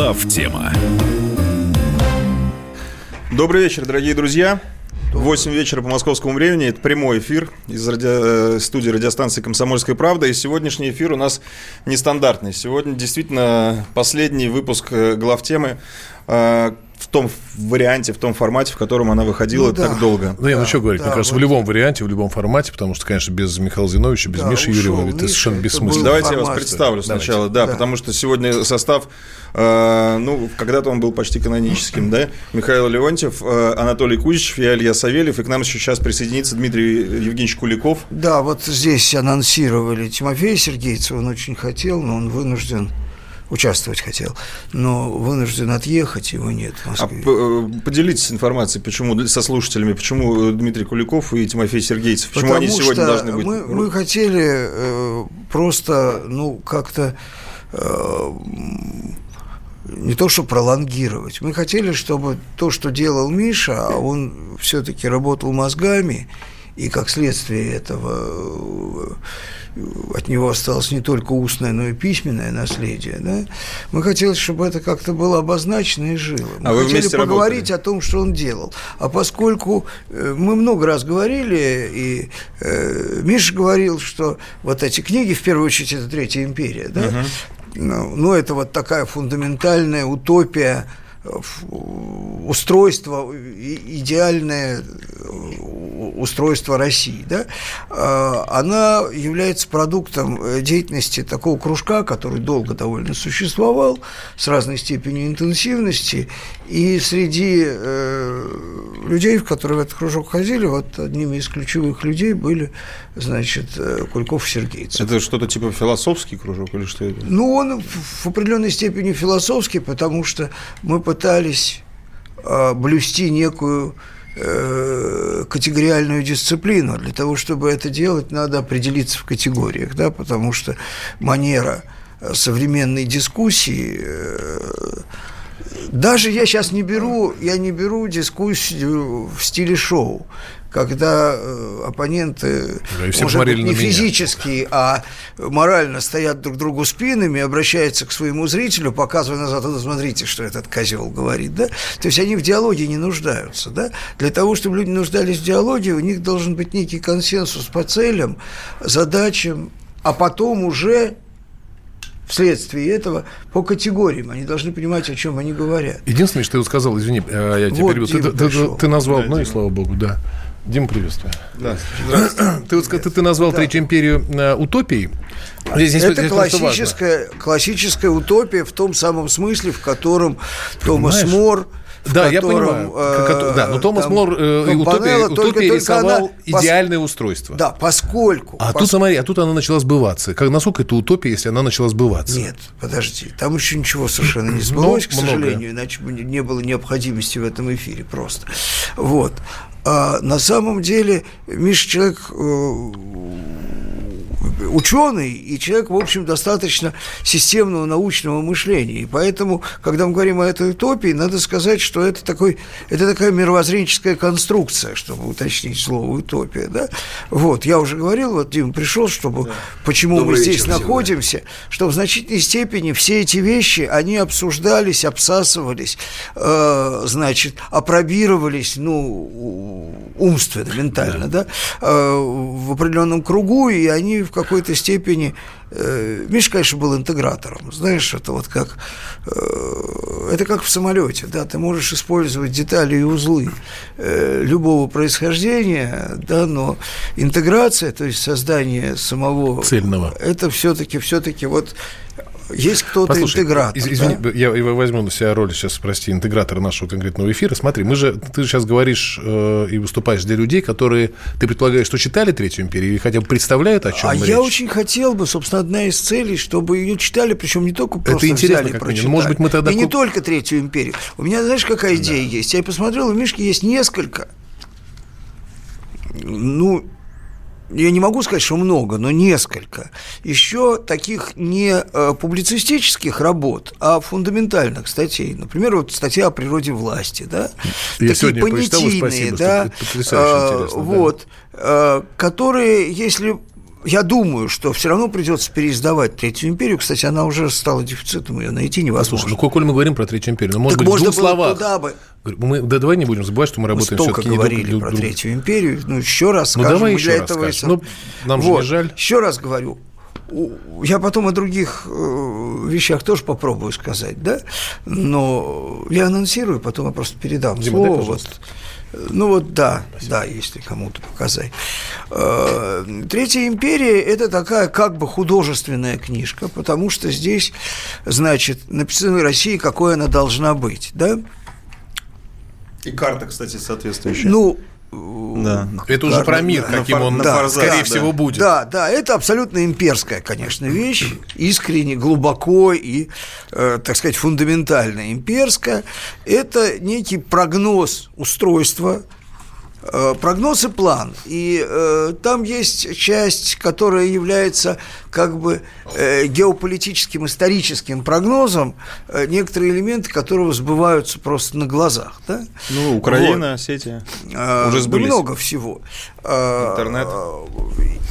Глав тема. Добрый вечер, дорогие друзья. 8 вечера по московскому времени. Это прямой эфир из ради... Э, студии радиостанции «Комсомольская правда». И сегодняшний эфир у нас нестандартный. Сегодня действительно последний выпуск э, главтемы э, в том варианте, в том формате, в котором она выходила ну, да. так долго. Ну, я да, начал говорить, да, мне кажется, вот... в любом варианте, в любом формате, потому что, конечно, без Михаила Зиновича, без да, Миши Юрьева это совершенно бессмысленно. Давайте формат, я вас представлю да. сначала, да, да, потому что сегодня состав, э, ну, когда-то он был почти каноническим, да, Михаил Леонтьев, э, Анатолий Кузичев, я Илья Савельев, и к нам сейчас присоединится Дмитрий Евгеньевич Куликов. Да, вот здесь анонсировали Тимофея Сергеевича, он очень хотел, но он вынужден участвовать хотел, но вынужден отъехать, его нет в Москве. А э, поделитесь информацией, почему со слушателями, почему Дмитрий Куликов и Тимофей Сергейцев, почему Потому они сегодня должны быть? Мы, мы хотели э, просто, ну, как-то э, не то, что пролонгировать. Мы хотели, чтобы то, что делал Миша, а он все-таки работал мозгами, и как следствие этого от него осталось не только устное, но и письменное наследие. Да? Мы хотели, чтобы это как-то было обозначено и жило. Мы а вы хотели поговорить работали? о том, что он делал. А поскольку э, мы много раз говорили, и э, Миша говорил, что вот эти книги, в первую очередь, это Третья империя, да? Угу. Ну, ну, это вот такая фундаментальная утопия устройство, идеальное устройство России, да, а, она является продуктом э, деятельности такого кружка, который долго довольно существовал, с разной степенью интенсивности, и среди э, людей, которые в этот кружок ходили, вот одними из ключевых людей были, значит, э, Кульков и Сергейцев. Это что-то типа философский кружок или что это? Ну, он в определенной степени философский, потому что мы пытались э, блюсти некую э, категориальную дисциплину. Для того, чтобы это делать, надо определиться в категориях, да, потому что манера современной дискуссии даже я сейчас не беру, я не беру дискуссию в стиле шоу когда э, оппоненты, да, может быть, не физически, а морально стоят друг другу спинами, обращаются к своему зрителю, показывая назад, ну, смотрите, что этот козел говорит, да? То есть они в диалоге не нуждаются, да? Для того, чтобы люди нуждались в диалоге, у них должен быть некий консенсус по целям, задачам, а потом уже вследствие этого по категориям. Они должны понимать, о чем они говорят. Единственное, что ты сказал, извини, э, я тебя вот перебил, ты, ты, ты назвал, да, ну и слава богу, да. Дима, приветствую. Да. Ты, вот, ты, ты назвал да. Третью империю э, утопией. Здесь, здесь, это здесь классическая, классическая утопия в том самом смысле, в котором Томас Мор да, котором, я понимаю. Э, да, но Томас там, Мор э, утопия, только, утопия только рисовал она, идеальное пос... устройство. Да, поскольку. А пос... тут смотри, а тут она начала сбываться. Как насколько это утопия, если она начала сбываться? Нет, подожди, там еще ничего совершенно не сбылось, к сожалению, иначе бы не было необходимости в этом эфире просто. Вот. А на самом деле Миша человек э, ученый и человек, в общем, достаточно системного научного мышления. И поэтому, когда мы говорим о этой утопии, надо сказать, что это, такой, это такая мировоззренческая конструкция, чтобы уточнить слово утопия. Да? Вот, я уже говорил, вот Дима пришел, чтобы да. почему Добрый мы здесь находимся, всегда. что в значительной степени все эти вещи, они обсуждались, обсасывались, э, значит, опробировались, ну, умственно, ментально, да, да э, в определенном кругу, и они в какой какой-то степени э, Миша, конечно, был интегратором. Знаешь, это вот как э, это как в самолете, да, ты можешь использовать детали и узлы любого происхождения, да, но интеграция, то есть создание самого цельного, это все-таки все-таки вот есть кто-то интегратор. Из, извини, да? я, я возьму на себя роль сейчас, прости, интегратора нашего конкретного эфира. Смотри, мы же, ты же сейчас говоришь э, и выступаешь для людей, которые, ты предполагаешь, что читали Третью империю или хотя бы представляют, о чем А речь? я очень хотел бы, собственно, одна из целей, чтобы ее читали, причем не только просто Это интересно, взяли, как прочитали. Может быть, мы тогда... И не только Третью империю. У меня, знаешь, какая идея да. есть? Я посмотрел, в Мишке есть несколько ну, я не могу сказать, что много, но несколько. Еще таких не э, публицистических работ, а фундаментальных статей. Например, вот статья о природе власти, да? Я Такие понятийные, да, э, вот, да? которые, если я думаю, что все равно придется переиздавать Третью империю. Кстати, она уже стала дефицитом, ее найти невозможно. Слушай, ну коль мы говорим про Третью империю, ну, может так быть, можно в двух словах. туда бы. Мы, да давай не будем забывать, что мы Мы работаем столько все-таки говорили про друг- друг- Третью империю. Ну, еще раз Ну, скажем. давай мы еще для раз этого скажем. Ну, нам же не жаль. Еще раз говорю. Я потом о других э, вещах тоже попробую сказать, да? Но я анонсирую, потом я просто передам Дима, дай, слово. пожалуйста. вот. Ну вот да, да, если кому-то показать. Э, Третья империя – это такая как бы художественная книжка, потому что здесь, значит, написано России, какой она должна быть, да? И карта, кстати, соответствующая. Ну, да. Это уже про мир, на каким он, да, форзаце, скорее да. всего, будет. Да, да, это абсолютно имперская, конечно, вещь, искренне, глубоко и, э, так сказать, фундаментально имперская. Это некий прогноз устройства, прогноз и план. И э, там есть часть, которая является как бы э, геополитическим, историческим прогнозом, э, некоторые элементы которого сбываются просто на глазах. Да? Ну, Украина, Осетия. А, Уже сбылись. много всего. А, Интернет.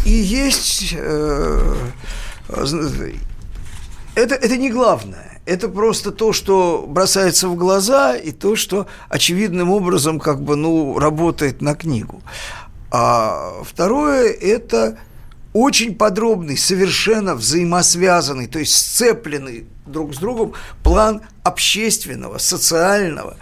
И есть... э, Это, это не главное. Это просто то, что бросается в глаза, и то, что очевидным образом как бы, ну, работает на книгу. А второе – это очень подробный, совершенно взаимосвязанный, то есть сцепленный друг с другом план общественного, социального,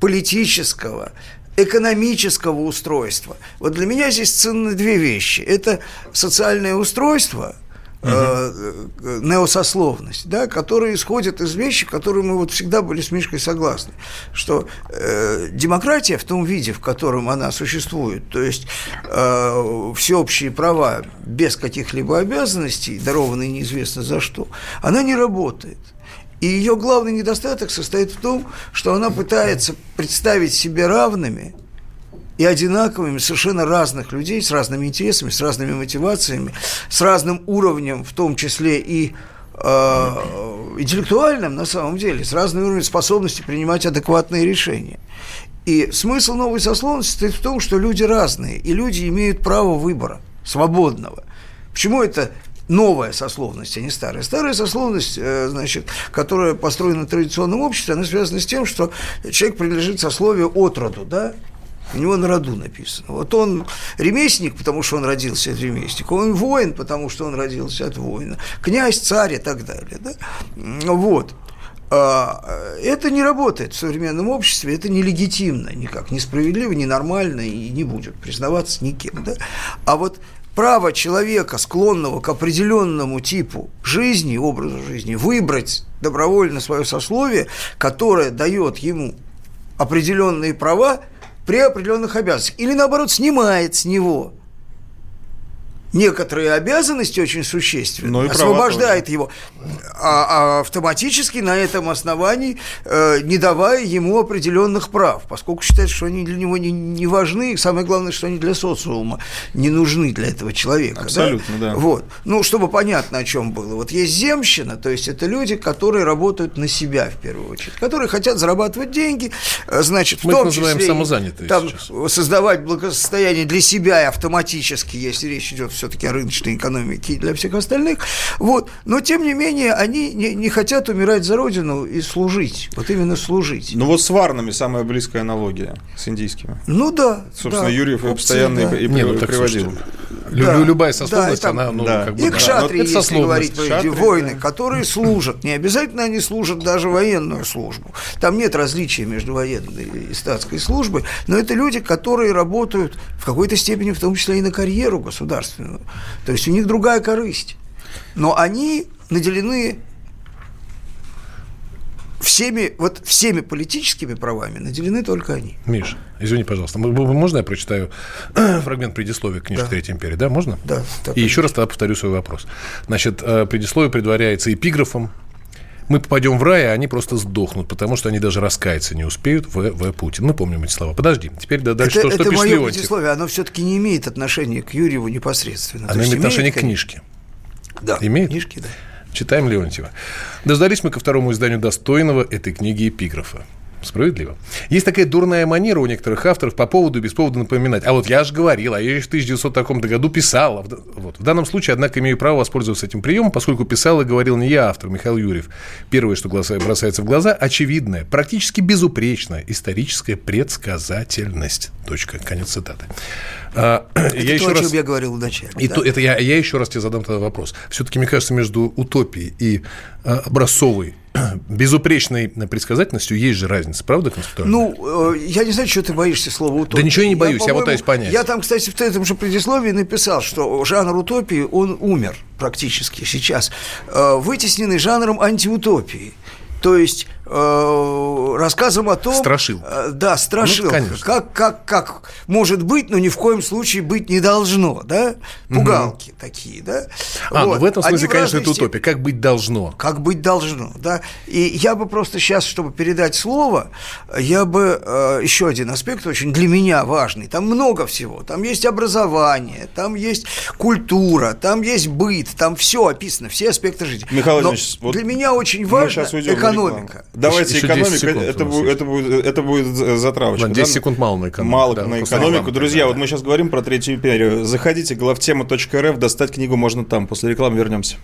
политического, экономического устройства. Вот для меня здесь ценны две вещи. Это социальное устройство, э, э, неосословность, да, которая исходит из вещи, которые мы вот всегда были с Мишкой согласны, что э, демократия в том виде, в котором она существует, то есть э, всеобщие права без каких-либо обязанностей, дарованные неизвестно за что, она не работает. И ее главный недостаток состоит в том, что она пытается представить себе равными и одинаковыми совершенно разных людей с разными интересами, с разными мотивациями, с разным уровнем, в том числе и э, интеллектуальным, на самом деле, с разным уровнем способности принимать адекватные решения. И смысл новой сословности состоит в том, что люди разные, и люди имеют право выбора, свободного. Почему это новая сословность, а не старая. Старая сословность, э, значит, которая построена в традиционном обществе, она связана с тем, что человек принадлежит сословию от роду, да, у него на роду написано. Вот он ремесленник, потому что он родился от ремесленника, он воин, потому что он родился от воина, князь, царь и так далее. Да? Вот. А, Это не работает в современном обществе, это нелегитимно никак, несправедливо, ненормально и не будет признаваться никем. Да? А вот право человека, склонного к определенному типу жизни, образу жизни, выбрать добровольно свое сословие, которое дает ему определенные права при определенных обязанностях, или наоборот снимает с него некоторые обязанности очень существенные, Ну освобождает его, а, а автоматически на этом основании, э, не давая ему определенных прав, поскольку считает, что они для него не, не важны, и самое главное, что они для социума не нужны для этого человека. Абсолютно, да. Вот. Ну, чтобы понятно, о чем было. Вот есть земщина, то есть это люди, которые работают на себя в первую очередь, которые хотят зарабатывать деньги, э, значит, в Мы их том называем числе самозанятые там, сейчас. создавать благосостояние для себя и автоматически, если речь идет все-таки о рыночной экономике и для всех остальных. Вот. Но, тем не менее, они не, не хотят умирать за родину и служить. Вот именно служить. Ну вот с варнами самая близкая аналогия с индийскими. Ну да. Собственно, да. Юрьев и Купцы, постоянно да. и, и Не, ну так, приводил. слушайте, Да. любая Да, сословность, и там- она, ну, да. как бы, И да. кшатрии, Это если говорить, про эти Кшатрии, воины, да. которые служат. Не обязательно они служат даже военную службу. Там нет различия между военной и статской службой, но это люди, которые работают в какой-то степени, в том числе и на карьеру государственную. То есть у них другая корысть. Но они наделены всеми, вот всеми политическими правами наделены только они. Миш, извини, пожалуйста, можно я прочитаю фрагмент предисловия к книжке Да. «Третья империя»? Да, можно? Да, так И еще раз тогда повторю свой вопрос. Значит, э, предисловие предваряется эпиграфом мы попадем в рай, а они просто сдохнут, потому что они даже раскаяться не успеют в, в Путин. Мы помним эти слова. Подожди, теперь да, дальше это то, что это пишет мое предисловие, оно все-таки не имеет отношения к Юрьеву непосредственно. Оно имеет отношение к конечно. книжке. Да, Имеет? книжки, да. Читаем Леонтьева. Дождались мы ко второму изданию достойного этой книги эпиграфа. Справедливо. Есть такая дурная манера у некоторых авторов по поводу и без повода напоминать. А вот я же говорил, а я еще в 1900 таком году писал. Вот. В данном случае, однако, имею право воспользоваться этим приемом, поскольку писал и говорил не я, автор Михаил Юрьев. Первое, что бросается в глаза, очевидное, практически безупречная историческая предсказательность. Точка. Конец цитаты. А, это я то, еще о раз... я говорил вначале. И да. то, это я, я еще раз тебе задам тогда вопрос. Все-таки, мне кажется, между утопией и а, образцовой безупречной предсказательностью есть же разница, правда, концептуально? Ну, э, я не знаю, что ты боишься слова утопия. Да ничего я не боюсь, я, я пытаюсь понять. Я там, кстати, в этом же предисловии написал, что жанр утопии, он умер практически сейчас, э, вытесненный жанром антиутопии. То есть э, рассказом о том... Страшил. Э, да, страшил. Ну, как, как, как может быть, но ни в коем случае быть не должно, да? Пугалки угу. такие, да? А, вот. ну в этом смысле, конечно, это утопия. Как быть должно. Как быть должно, да. И я бы просто сейчас, чтобы передать слово, я бы... Э, еще один аспект очень для меня важный. Там много всего. Там есть образование, там есть культура, там есть быт, там все описано, все аспекты жизни. Михаил Владимирович, вот для меня очень важно экономика. Давайте еще, экономика, секунд это, будет, это, будет, это будет затравочка. Ладно, 10 да? секунд мало на экономику. Мало да, на экономику. Друзья, вот мы сейчас говорим про Третью империю. Заходите, главтема.рф, достать книгу можно там. После рекламы вернемся.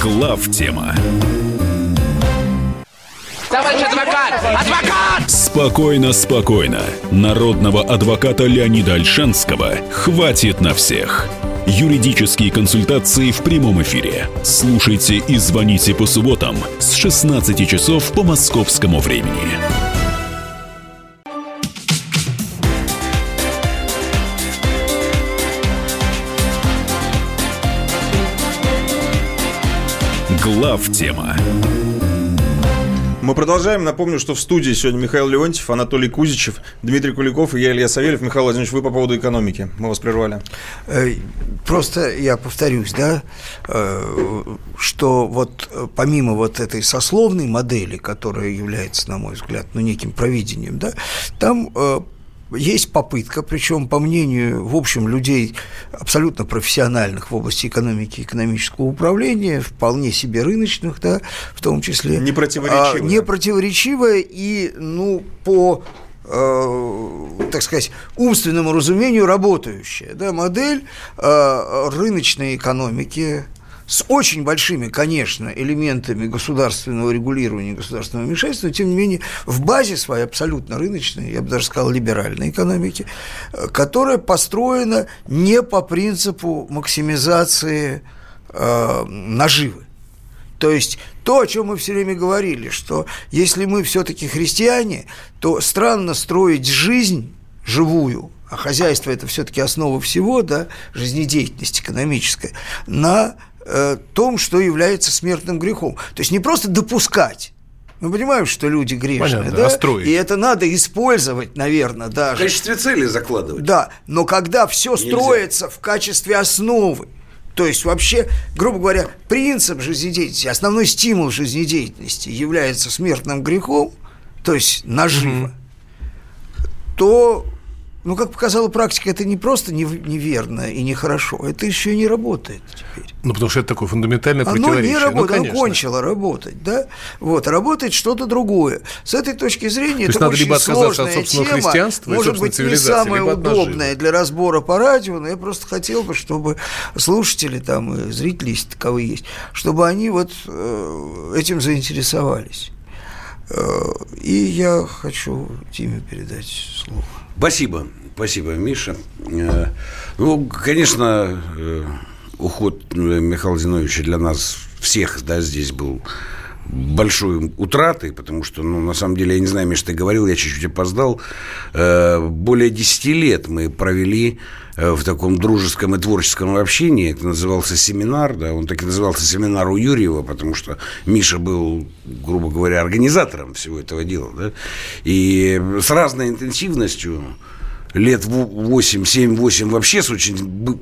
Главтема. Товарищ адвокат! Адвокат! Спокойно, спокойно. Народного адвоката Леонида Альшанского хватит на всех. Юридические консультации в прямом эфире. Слушайте и звоните по субботам с 16 часов по московскому времени. Глав тема. Мы продолжаем. Напомню, что в студии сегодня Михаил Леонтьев, Анатолий Кузичев, Дмитрий Куликов и я, Илья Савельев. Михаил Владимирович, вы по поводу экономики. Мы вас прервали. Э, просто я повторюсь, да, э, что вот э, помимо вот этой сословной модели, которая является, на мой взгляд, ну, неким провидением, да, там есть попытка, причем, по мнению, в общем, людей абсолютно профессиональных в области экономики и экономического управления, вполне себе рыночных, да, в том числе. Не противоречивая. А, не противоречивая и, ну, по э, так сказать, умственному разумению работающая да, модель э, рыночной экономики, с очень большими, конечно, элементами государственного регулирования, государственного вмешательства, но, тем не менее, в базе своей абсолютно рыночной, я бы даже сказал, либеральной экономики, э, которая построена не по принципу максимизации э, наживы. То есть то, о чем мы все время говорили, что если мы все-таки христиане, то странно строить жизнь живую, а хозяйство это все-таки основа всего, да, жизнедеятельность экономическая, на э, том, что является смертным грехом. То есть не просто допускать. Мы понимаем, что люди грешные, Понятно, да? А и это надо использовать, наверное, даже. В качестве цели закладывать. Да, но когда все Нельзя. строится в качестве основы, то есть вообще, грубо говоря, принцип жизнедеятельности, основной стимул жизнедеятельности является смертным грехом, то есть наживо, угу. то ну, как показала практика, это не просто неверно и нехорошо, это еще и не работает теперь. Ну, потому что это такое фундаментальное оно противоречие. Оно не работает, ну, оно кончило работать, да? Вот, работает что-то другое. С этой точки зрения, То это надо очень либо отказаться от собственного тема, христианства может быть, не самая удобная для разбора по радио, но я просто хотел бы, чтобы слушатели там и зрители, если таковые есть, чтобы они вот э, этим заинтересовались. Э, и я хочу Тиме передать слово. Спасибо, спасибо, Миша. Э, ну, конечно, э, уход Михаила Зиновича для нас всех, да, здесь был большой утратой, потому что, ну, на самом деле, я не знаю, Миша, ты говорил, я чуть-чуть опоздал, более 10 лет мы провели Э, в таком дружеском и творческом общении. Это назывался семинар, да, он так и назывался семинар у Юрьева, потому что Миша был, грубо говоря, организатором всего этого дела, да, и с разной интенсивностью лет 8, 7-8 вообще с очень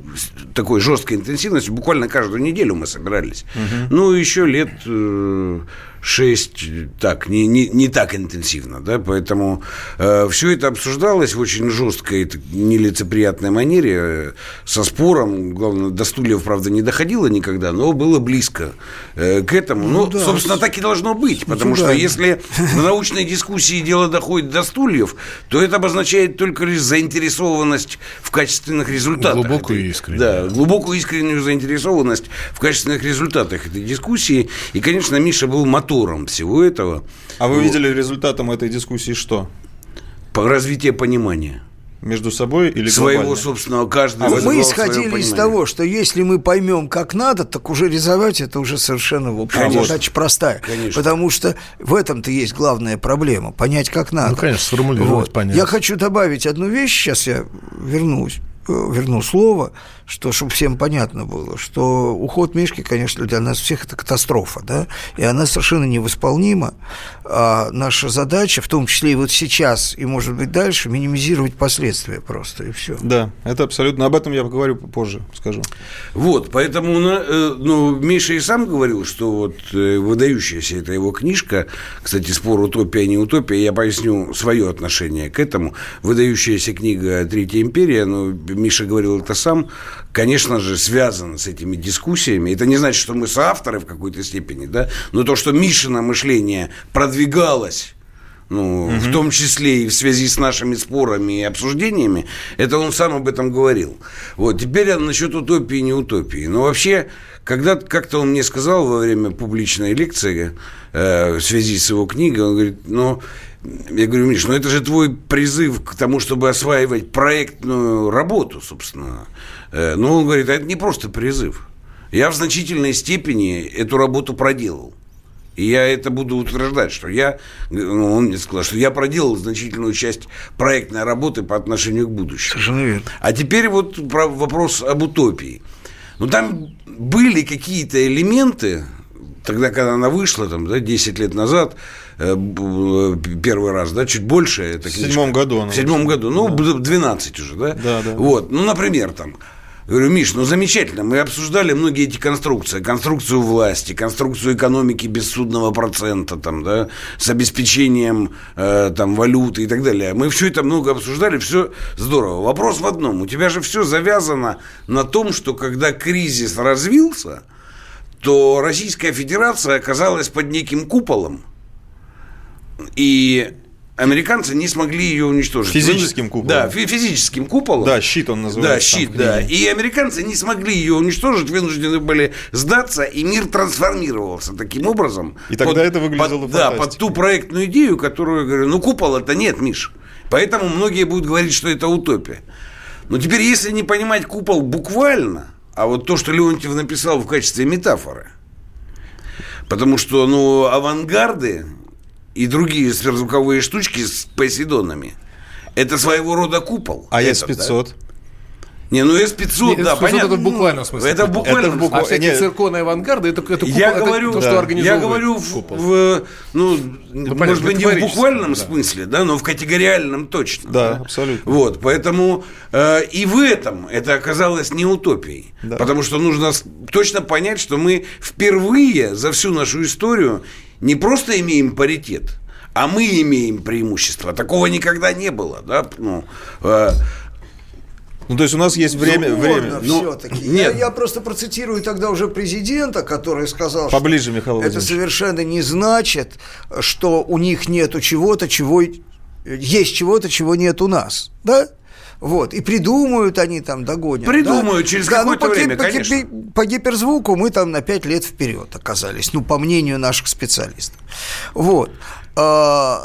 такой жесткой интенсивностью. Буквально каждую неделю мы собирались. Угу. Ну, еще лет э, 6 так, не, не, не так интенсивно, да, поэтому э, все это обсуждалось в очень жесткой, нелицеприятной манере, э, со спором, главное, до стульев, правда, не доходило никогда, но было близко э, к этому. Ну, ну да, собственно, так и должно быть, ну, потому ну, что да. если в научной дискуссии дело доходит до стульев, то это обозначает только лишь заинтересованность в качественных результатах. Глубокую искреннюю. Да, глубокую искреннюю заинтересованность в качественных результатах этой дискуссии. И, конечно, Миша был мотор мотором всего этого. А вы вот. видели результатом этой дискуссии что? По развитие понимания между собой или своего глобально? собственного каждого. А мы исходили из того, что если мы поймем, как надо, так уже рисовать это уже совершенно в общем конечно. задача простая, конечно. потому что в этом-то есть главная проблема понять, как надо. Ну, конечно, сформулировать, вот. понять. Я хочу добавить одну вещь, сейчас я вернусь верну слово что, чтобы всем понятно было, что уход Мишки, конечно, для нас всех это катастрофа, да, и она совершенно невосполнима. А наша задача, в том числе и вот сейчас, и, может быть, дальше, минимизировать последствия просто, и все. Да, это абсолютно, об этом я поговорю позже, скажу. Вот, поэтому, э, ну, Миша и сам говорил, что вот э, выдающаяся эта его книжка, кстати, спор утопия, не утопия, я поясню свое отношение к этому, выдающаяся книга «Третья империя», ну, Миша говорил это сам, конечно же, связано с этими дискуссиями. Это не значит, что мы соавторы в какой-то степени, да, но то, что Мишина мышление продвигалось ну, угу. в том числе и в связи с нашими спорами и обсуждениями, это он сам об этом говорил. Вот, теперь насчет утопии и не утопии. Но вообще, когда как-то он мне сказал во время публичной лекции э, в связи с его книгой, он говорит, ну, я говорю, Миш, ну это же твой призыв к тому, чтобы осваивать проектную работу, собственно. Э, но он говорит, а это не просто призыв. Я в значительной степени эту работу проделал. И я это буду утверждать, что я, ну, он мне сказал, что я проделал значительную часть проектной работы по отношению к будущему. Совершенно верно. А теперь вот вопрос об утопии. Ну, там были какие-то элементы, тогда, когда она вышла, там, да, 10 лет назад, первый раз, да, чуть больше. Эта в седьмом году она В седьмом году, ну, да. 12 уже, да? Да, да. Вот, ну, например, там, говорю, Миш, ну замечательно, мы обсуждали многие эти конструкции, конструкцию власти, конструкцию экономики бессудного процента, там, да, с обеспечением э, там, валюты и так далее. Мы все это много обсуждали, все здорово. Вопрос в одном, у тебя же все завязано на том, что когда кризис развился, то Российская Федерация оказалась под неким куполом, и американцы не смогли ее уничтожить. Физическим куполом. Да, физическим куполом. Да, щит он называется. Да, щит, да. И американцы не смогли ее уничтожить, вынуждены были сдаться, и мир трансформировался таким образом. И тогда под, это выглядело под, Да, под ту проектную идею, которую говорю, ну купола-то нет, Миш. Поэтому многие будут говорить, что это утопия. Но теперь, если не понимать купол буквально, а вот то, что Леонтьев написал в качестве метафоры, потому что, ну, авангарды и другие сверхзвуковые штучки с посейдонами. Это своего рода купол. А С-500? Да? Не, ну С-500, да, понятно. Это в буквальном смысле. Это в буквальном это в букв... А всякие Нет. цирконы авангарды, это, это, купол, я это говорю, то, да. что организовывает Я говорю, в, в, ну, ну может быть, не в буквальном да. смысле, да, но в категориальном точно. Да, да? абсолютно. Вот, поэтому э, и в этом это оказалось не утопией. Да. Потому что нужно точно понять, что мы впервые за всю нашу историю не просто имеем паритет, а мы имеем преимущество. Такого никогда не было. Да? Ну, э, ну, то есть у нас есть время... время. Ну, все-таки. Нет. Я, я просто процитирую тогда уже президента, который сказал, Поближе, Михаил это совершенно не значит, что у них нету чего-то, чего... Есть чего-то, чего нет у нас. Да? Вот, и придумают они там, догонят. Придумают да? через да, какое-то ну, время, по, конечно. По, по гиперзвуку мы там на 5 лет вперед оказались, ну, по мнению наших специалистов. Вот. А,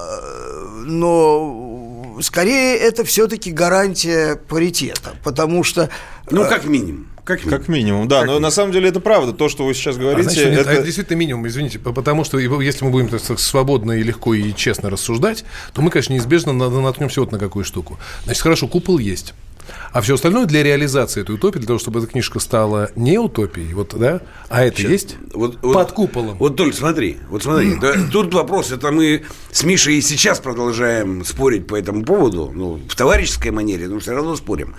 но скорее это все-таки гарантия паритета, потому что... Ну, э, как минимум. Как минимум. как минимум, да. Как но минимум. на самом деле это правда. То, что вы сейчас говорите. А, значит, это... это действительно минимум, извините. Потому что если мы будем так свободно и легко и честно рассуждать, то мы, конечно, неизбежно наткнемся вот на какую штуку. Значит, хорошо, купол есть. А все остальное для реализации этой утопии, для того, чтобы эта книжка стала не утопией, вот, да, а это Сейчас, есть вот, вот, под куполом. Вот, Толь, смотри, вот смотри, да, тут вопрос, это мы с Мишей и сейчас продолжаем спорить по этому поводу, ну, в товарищеской манере, но все равно спорим.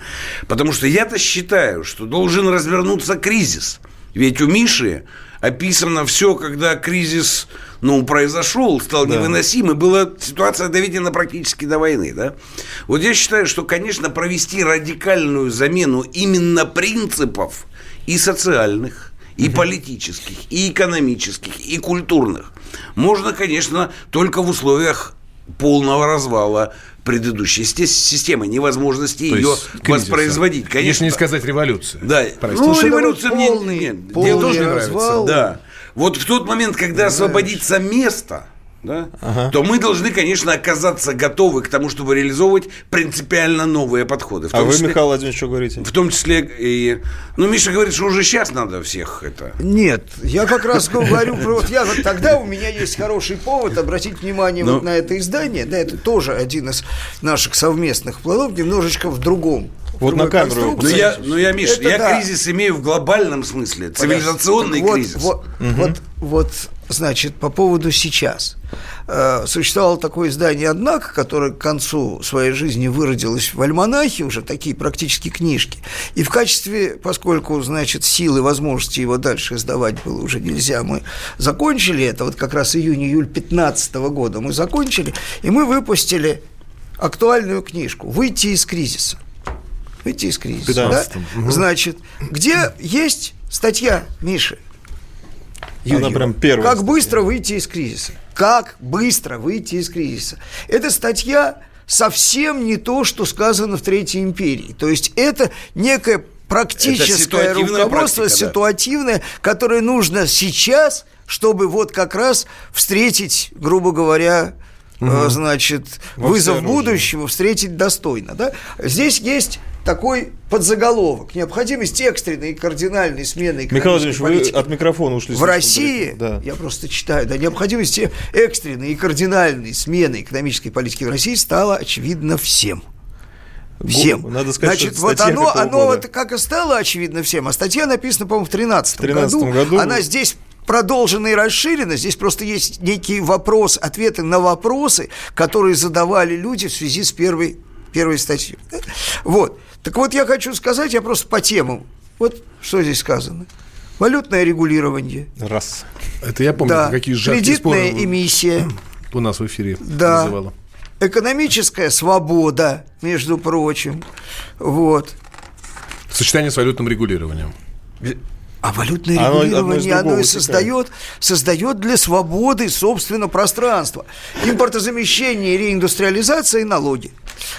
Потому что я-то считаю, что должен развернуться кризис. Ведь у Миши описано все, когда кризис ну, произошел, стал да. невыносим, и была ситуация доведена практически до войны. Да? Вот я считаю, что, конечно, провести радикальную замену именно принципов и социальных, и политических, и экономических, и культурных можно, конечно, только в условиях полного развала предыдущей системы, невозможности То ее воспроизводить. Конечно. Если не сказать революция. Да. Простите. Ну, революция мне, полный, нет, полный мне тоже не нравится. Да. Вот в тот момент, когда освободится место, да, ага. то мы должны, конечно, оказаться готовы к тому, чтобы реализовывать принципиально новые подходы. а числе, вы, Михаил Владимирович, что говорите? В том числе и... Ну, Миша говорит, что уже сейчас надо всех это... Нет, я как раз говорю, вот я вот тогда у меня есть хороший повод обратить внимание Но... вот ну. на это издание. Да, это тоже один из наших совместных планов, немножечко в другом вот на камеру. Ну я, ну я, Миш, это я да. кризис имею в глобальном смысле, цивилизационный вот, кризис. Вот, угу. вот, вот, значит, по поводу сейчас. Э, существовало такое издание «Однако», которое к концу своей жизни выродилось в альманахе, уже такие практически книжки. И в качестве, поскольку, значит, силы, возможности его дальше издавать было уже нельзя, мы закончили это, вот как раз июнь-июль 15 года мы закончили, и мы выпустили актуальную книжку «Выйти из кризиса» выйти из кризиса. Да? Угу. Значит, где есть статья Миши? Она прям первая. Как быстро выйти из кризиса? Как быстро выйти из кризиса? Эта статья совсем не то, что сказано в Третьей империи. То есть это некое практическое это руководство, практика, ситуативное, да. которое нужно сейчас, чтобы вот как раз встретить, грубо говоря, угу. значит, Во вызов будущего, встретить достойно. Да? Здесь есть такой подзаголовок. Необходимость экстренной и кардинальной смены Михаил Владимирович, вы от микрофона ушли. В России, да. я просто читаю, да, необходимость экстренной и кардинальной смены экономической политики в России стала очевидно всем. Всем. Надо сказать, Значит, вот оно, оно вот как и стало очевидно всем, а статья написана, по-моему, в 2013 году. году. Она здесь продолжена и расширена. Здесь просто есть некий вопрос, ответы на вопросы, которые задавали люди в связи с первой, первой статьей. Вот. Так вот, я хочу сказать, я просто по темам. Вот что здесь сказано. Валютное регулирование. Раз. Это я помню, да. какие жаркие Кредитная споры эмиссия. У нас в эфире да. называла. Экономическая свобода, между прочим. Вот. Сочетание с валютным регулированием. А валютное регулирование, оно, оно и создает, создает для свободы, собственно, пространство. Импортозамещение, реиндустриализация и налоги.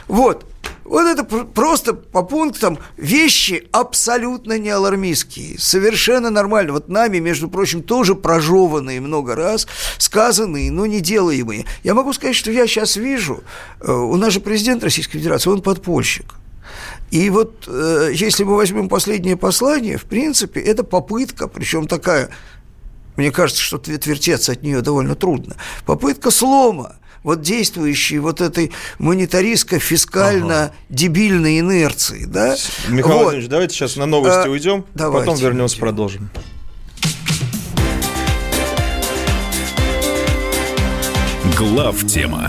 Вот. Вот это просто по пунктам вещи абсолютно не алармистские, совершенно нормально. Вот нами, между прочим, тоже прожеванные много раз, сказанные, но не делаемые. Я могу сказать, что я сейчас вижу, э, у нас же президент Российской Федерации, он подпольщик. И вот э, если мы возьмем последнее послание, в принципе, это попытка, причем такая, мне кажется, что отвертеться от нее довольно трудно, попытка слома – вот действующей вот этой монетаристско-фискально-дебильной инерции. Да? Михаил вот. Владимирович, давайте сейчас на новости а, уйдем, давайте, потом вернемся, продолжим. Глав тема.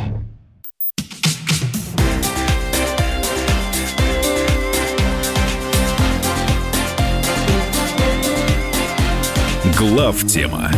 Глав тема.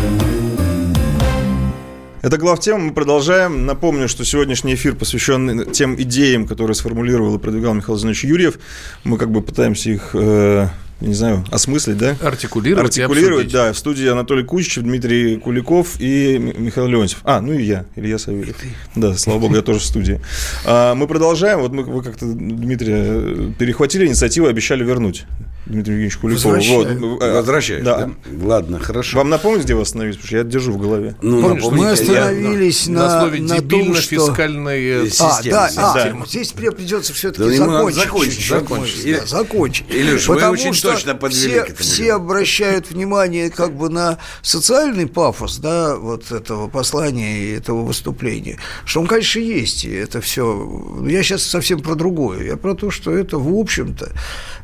Это глав тема. Мы продолжаем. Напомню, что сегодняшний эфир посвящен тем идеям, которые сформулировал и продвигал Михаил Зинович Юрьев. Мы как бы пытаемся их э, не знаю, осмыслить, да? Артикулировать. Артикулировать, да. В студии Анатолий Кучичев, Дмитрий Куликов и Михаил Леонтьев. А, ну и я, Илья Савельев. Да, слава богу, я тоже в студии. А, мы продолжаем. Вот мы, вы как-то, Дмитрий, э, перехватили инициативу, обещали вернуть. Дмитрий Евгеньевич Куликов. Вот. Э, Возвращаюсь, да. да? Ладно, хорошо. Вам напомнить, где вы остановились? Потому что я держу в голове. Ну, Помнишь, мы остановились я, на, на слове на том, что... фискальной а, да, а, да. здесь придется все-таки да, закончить. Закончить, закончить. Да, закончить. Илюш, вы очень точно подвели все, все обращают внимание как бы на социальный пафос, да, вот этого послания и этого выступления, что он, конечно, есть, и это все. Я сейчас совсем про другое. Я про то, что это, в общем-то,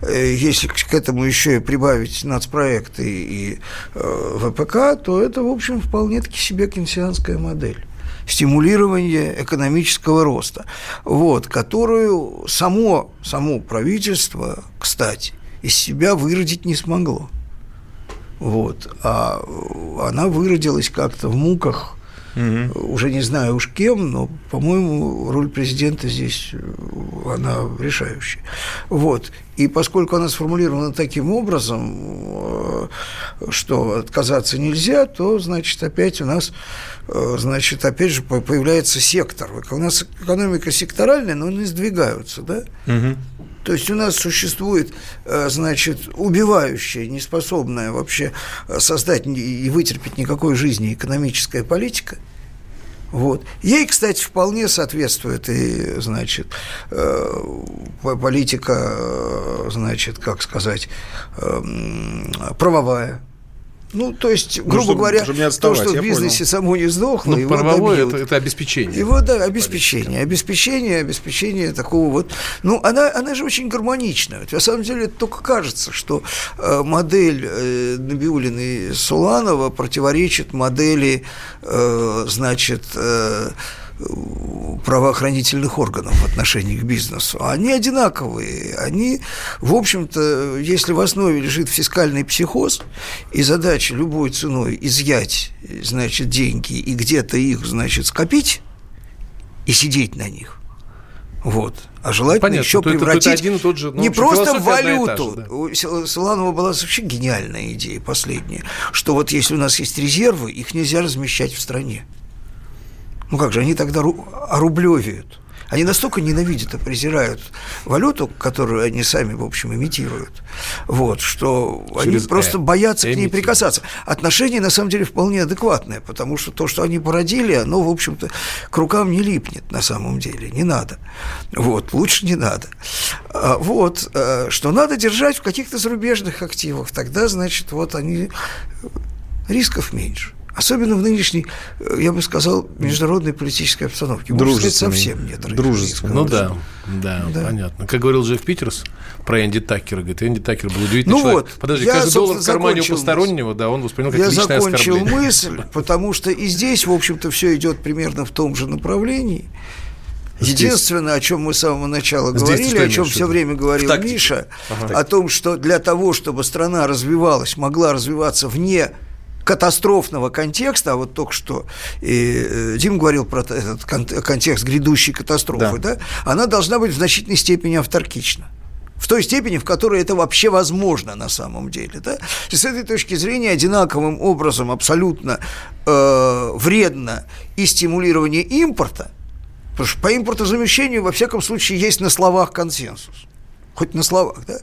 э, если к этому еще и прибавить нацпроекты и э, ВПК, то это, в общем, вполне-таки себе кенсианская модель стимулирование экономического роста, вот, которую само, само правительство, кстати, из себя выродить не смогло. Вот. А она выродилась как-то в муках, угу. уже не знаю уж кем, но, по-моему, роль президента здесь э, она решающая. Вот. И поскольку она сформулирована таким образом, э, что отказаться нельзя, то, значит, опять у нас, э, значит, опять же появляется сектор. У нас экономика секторальная, но они сдвигаются, да? Угу. То есть у нас существует, значит, убивающая, неспособная вообще создать и вытерпеть никакой жизни экономическая политика. Вот. Ей, кстати, вполне соответствует и, значит, э, политика, значит, как сказать, эм, правовая, ну, то есть, ну, грубо ну, чтобы, говоря, чтобы то, что в бизнесе понял. само не сдохло, ну, его правовое это, это обеспечение. Его, да, обеспечение, обеспечение, обеспечение такого вот. Ну, она, она же очень гармоничная. На самом деле, это только кажется, что э, модель э, Набиулина и Суланова противоречит модели, э, значит, э, правоохранительных органов в отношении к бизнесу. Они одинаковые. Они, в общем-то, если в основе лежит фискальный психоз и задача любой ценой изъять, значит, деньги и где-то их, значит, скопить и сидеть на них, вот. А желательно Понятно, еще то превратить это, это один и тот же, ну, не просто в валюту. Этаже, да. У Силанова была вообще гениальная идея последняя, что вот если у нас есть резервы, их нельзя размещать в стране. Ну как же, они тогда орублевеют. Они настолько ненавидят и презирают валюту, которую они сами, в общем, имитируют, вот, что Через они просто э, боятся к ней прикасаться. Отношение, на самом деле, вполне адекватное, потому что то, что они породили, оно, в общем-то, к рукам не липнет на самом деле, не надо. Вот, лучше не надо. А, вот, э, что надо держать в каких-то зарубежных активах, тогда, значит, вот они рисков меньше. Особенно в нынешней, э, я бы сказал, международной политической обстановке. Можно совсем нет. Дружественной. Ну да, да, да, понятно. Как говорил Джефф Питерс про Энди Такера, говорит, Энди Такер был удивительный ну человек. Вот, Подожди, я, каждый доллар в кармане у постороннего, да, он воспринял как я личное закончил оскорбление. мысль, потому что и здесь, в общем-то, все идет примерно в том же направлении. Здесь. Единственное, о чем мы с самого начала Здесь говорили, о чем все время говорил Миша, ага. о том, что для того, чтобы страна развивалась, могла развиваться вне катастрофного контекста, а вот только что и э, Дим говорил про этот контекст грядущей катастрофы, да. да, она должна быть в значительной степени авторкична в той степени, в которой это вообще возможно на самом деле. Да? И с этой точки зрения одинаковым образом абсолютно э, вредно и стимулирование импорта, потому что по импортозамещению во всяком случае есть на словах консенсус, хоть на словах, да,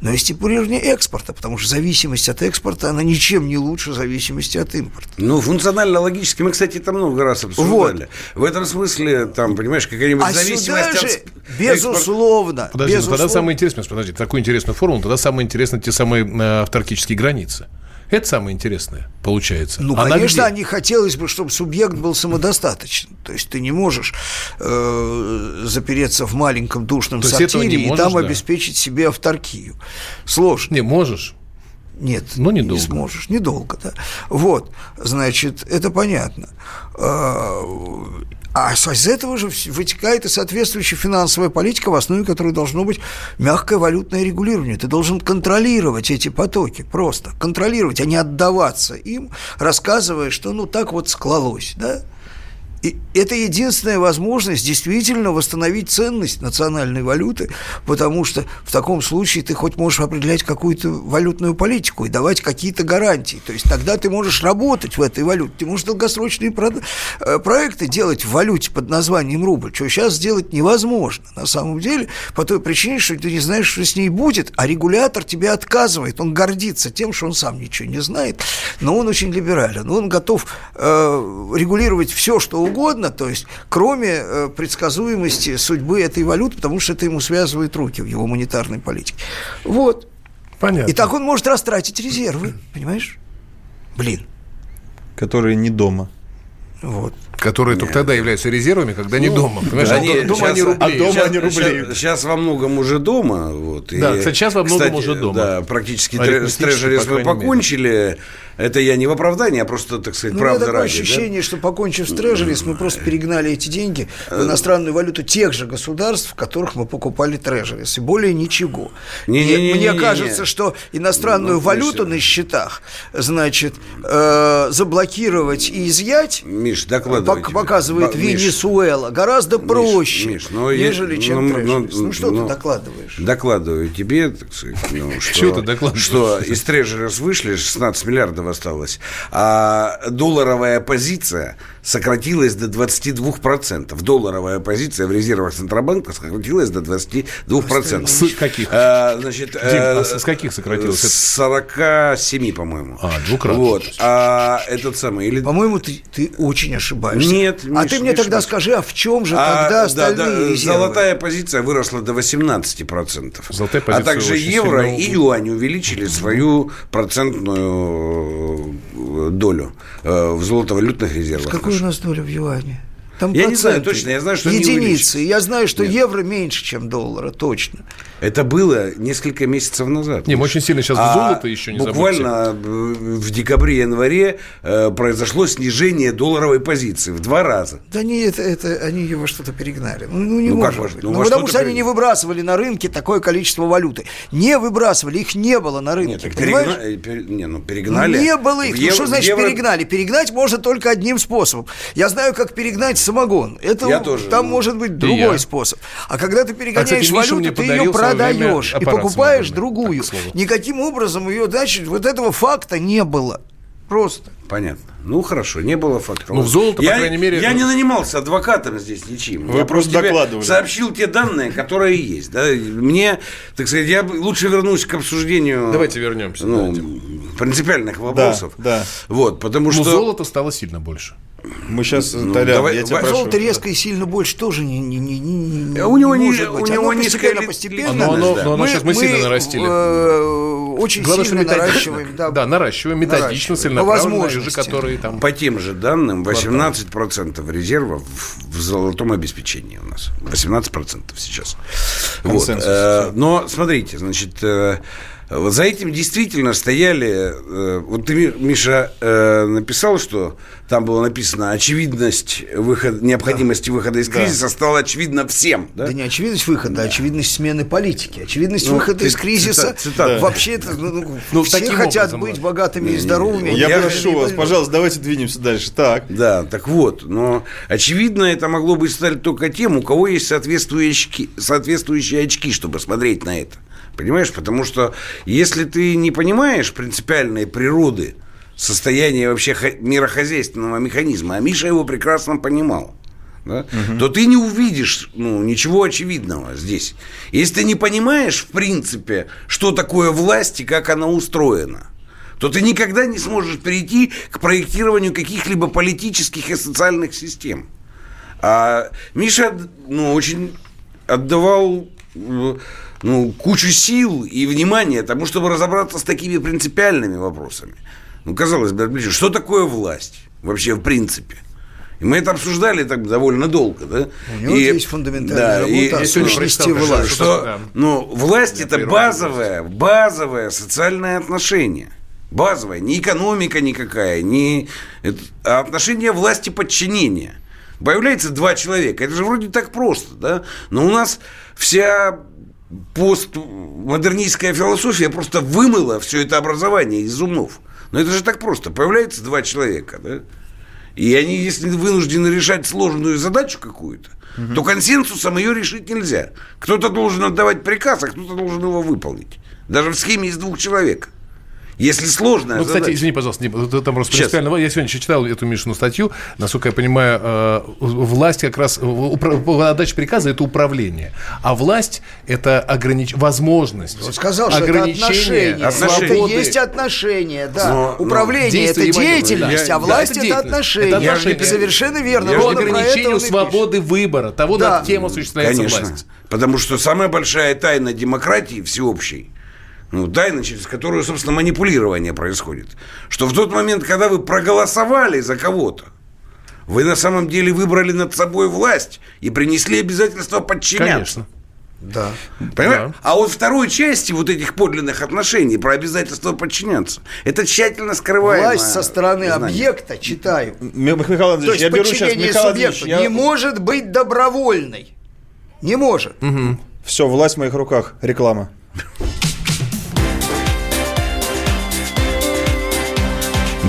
но и стимулирование экспорта, потому что зависимость от экспорта, она ничем не лучше зависимости от импорта. Ну, функционально-логически мы, кстати, это много раз обсуждали. Вот. В этом смысле, там, понимаешь, какая-нибудь а зависимость же, от... безусловно, Подожди, безусловно. Ну, тогда самое интересное, подожди, такую интересную формулу, тогда самое интересное те самые э, автарктические границы. Это самое интересное, получается. Ну, Она конечно, где? они хотелось бы, чтобы субъект был самодостаточен. То есть ты не можешь э, запереться в маленьком душном То сортире и там да. обеспечить себе авторкию. Сложно. Не можешь. Нет, Но недолго. не сможешь, недолго, да. Вот, значит, это понятно. А, из этого же вытекает и соответствующая финансовая политика, в основе которой должно быть мягкое валютное регулирование. Ты должен контролировать эти потоки, просто контролировать, а не отдаваться им, рассказывая, что ну так вот склалось, да? И это единственная возможность действительно восстановить ценность национальной валюты, потому что в таком случае ты хоть можешь определять какую-то валютную политику и давать какие-то гарантии. То есть тогда ты можешь работать в этой валюте, ты можешь долгосрочные э, проекты делать в валюте под названием рубль, что сейчас сделать невозможно на самом деле, по той причине, что ты не знаешь, что с ней будет, а регулятор тебе отказывает, он гордится тем, что он сам ничего не знает, но он очень либерален, он готов э, регулировать все, что угодно, то есть кроме э, предсказуемости судьбы этой валюты, потому что это ему связывает руки в его монетарной политике. Вот. Понятно. И так он может растратить резервы, понимаешь? Блин. Которые не дома. Вот. Которые только тогда являются резервами, когда не дома. Понимаешь, Да а не, дома они щас- рублей. а дома щас- они рублей. щас- Сейчас во многом уже дома. Вот, Да, кстати, щас во многом уже дома. Да, практически с трежерис мы крайней мере. Это я не в оправдании, а просто, так сказать, Ну, правда такое ради. да? ощущение, что покончив с трежерис, мы просто перегнали эти деньги в иностранную валюту тех же государств, в которых мы покупали трежерис. И более ничего. Не-не-не-не-не. И мне кажется, что иностранную Ну, валюту конечно. на счетах, значит, э, заблокировать и изъять, Миш, докладывай пок- показывает Ба- Миш, Венесуэла, гораздо проще, Миш, ну, я- нежели чем ну, трежерис. ну, Ну, что ну, ты докладываешь? Докладываю тебе, так сказать, ну, что, Чего ты докладываешь? что из трежерис вышли, 16 миллиардов осталось, а долларовая позиция сократилась до 22%. Долларовая позиция в резервах Центробанка сократилась до 22%. С каких? А, значит, Дим, э, а с каких сократилось? С 47, по-моему. А, двукратно. Вот. А этот самый... Или... По-моему, ты, ты очень ошибаешься. Нет, А Миш, ты мне Миш, тогда Миш. скажи, а в чем же А, тогда да, остальные да, резервы? Золотая позиция выросла до 18%. Золотая а позиция также очень евро сильно- и юань увеличили свою процентную э, долю э, в золотовалютных резервах. Какой наших. нас доля в юане? Там Я не знаю проценты. точно, я знаю, что Единицы. Я знаю, что Нет. евро меньше, чем доллара, точно. Это было несколько месяцев назад. Не, мы очень сильно сейчас в А золото еще не Буквально э, в декабре-январе э, произошло снижение долларовой позиции в два раза. Да не, это, это они ее во что-то перегнали. Ну, ну, не Ну, как может во- быть. ну, Ну, потому что они не выбрасывали на рынке такое количество валюты. Не выбрасывали, их не было на рынке. Нет, так перегна- э, пере- не, ну перегнали. Не было их. В Ну, евро- что значит евро- перегнали? Перегнать можно только одним способом. Я знаю, как перегнать самогон. Это Я тоже. там Ну, может быть другой я. способ. А когда ты перегоняешь кстати, Миша мне валюту, ты ее продаешь и покупаешь самогонный. другую. Так. Никаким образом ее, значит, вот этого факта не было. Просто. Понятно. Ну хорошо, не было факта. Ну, в золото, по я, крайней мере- Я не нанимался адвокатом здесь ничем. Вы я просто тебе докладывали. Сообщил те данные, которые есть. Да? Мне, так сказать, я лучше вернусь к обсуждению. Давайте вернемся, Ну, да, принципиальных вопросов. да. Вот, потому Ну, что. золото стало сильно больше. Мы сейчас, Ну, Толян, давай- я тебя прошу. Золото резко и сильно больше тоже не, не, не, не, не- А у него не может у быть. него Оно низкая постепенно, постепенно. Но оно, да. но оно сейчас мы сильно нарастили. э, очень Главное, что сильно методично. наращиваем. Да, Да, наращиваем методично, целенаправленно, которые там... По тем же данным, 18% резервов в- в золотом обеспечении у нас. 18% сейчас. Вот. Консенсус. Э, Но смотрите, значит, э, вот за этим действительно стояли... э, Вот ты, Ми- Миша, э, написал, что там было написано очевидность выход, необходимости выхода из Да. кризиса стала очевидна всем. Да? Да не очевидность выхода, а очевидность смены политики. Очевидность Ну, выхода ты- из кризиса. цитат- цитат. Вообще-то, ну, ну, Ну, все таким хотят образом, быть богатыми и здоровыми. Я Я прошу вас, не- пожалуйста, давайте двинемся дальше. Так. Да, так вот, но очевидно, это могло бы стать только тем, у кого есть соответствующие очки, соответствующие очки, чтобы смотреть на это. Понимаешь? Потому что если ты не понимаешь принципиальной природы состояния вообще хо- мирохозяйственного механизма, а Миша его прекрасно понимал, да, то ты не увидишь ну, ничего очевидного здесь. Если ты не понимаешь, в принципе, что такое власть и как она устроена, то ты никогда не сможешь перейти к проектированию каких-либо политических и социальных систем. А Миша ну, очень отдавал э, ну, кучу сил и внимания тому, чтобы разобраться с такими принципиальными вопросами. Ну, казалось бы, что такое власть вообще в принципе? И мы это обсуждали так довольно долго, да? У него есть фундаментальная работа и- о и- сущности власти. Что, Да. ну, власть это базовое, базовое социальное отношение. Базовое, не экономика никакая, не это- а отношение власти подчинения. Появляется два человека. Это же вроде так просто, да? Но у нас вся постмодернистская философия просто вымыла все это образование из умов. Но это же так просто. Появляется два человека, да? И они, если вынуждены решать сложную задачу какую-то, угу. то консенсусом ее решить нельзя. Кто-то должен отдавать приказ, а кто-то должен его выполнить. Даже в схеме из двух человек. Если сложно. Ну, кстати, задача. извини, пожалуйста, не, там просто Сейчас. принципиально. Я сегодня еще читал эту Мишину статью. Насколько я понимаю, э, власть как раз отдача приказа это управление, а власть это огранич... возможность. Он сказал, что это отношения. отношения. Это есть отношения, да. Но, управление но это деятельность, я, а власть да, это, это отношения. Это отношения. Совершенно верно. Я ограничению свободы выбора, того, да. над кем осуществляется Конечно. власть. Потому что самая большая тайна демократии всеобщей ну, тайна, через которую, собственно, манипулирование происходит. Что в тот момент, когда вы проголосовали за кого-то, вы на самом деле выбрали над собой власть и принесли обязательство подчиняться. Конечно. Да. Понимаешь? Да. А вот второй части вот этих подлинных отношений про обязательство подчиняться, это тщательно скрываемое. Власть со стороны знание. объекта, читаю. Михаил Андреевич, То есть я беру сейчас Михаил субъекту я... не может быть добровольной. Не может. Угу. Все, власть в моих руках. Реклама.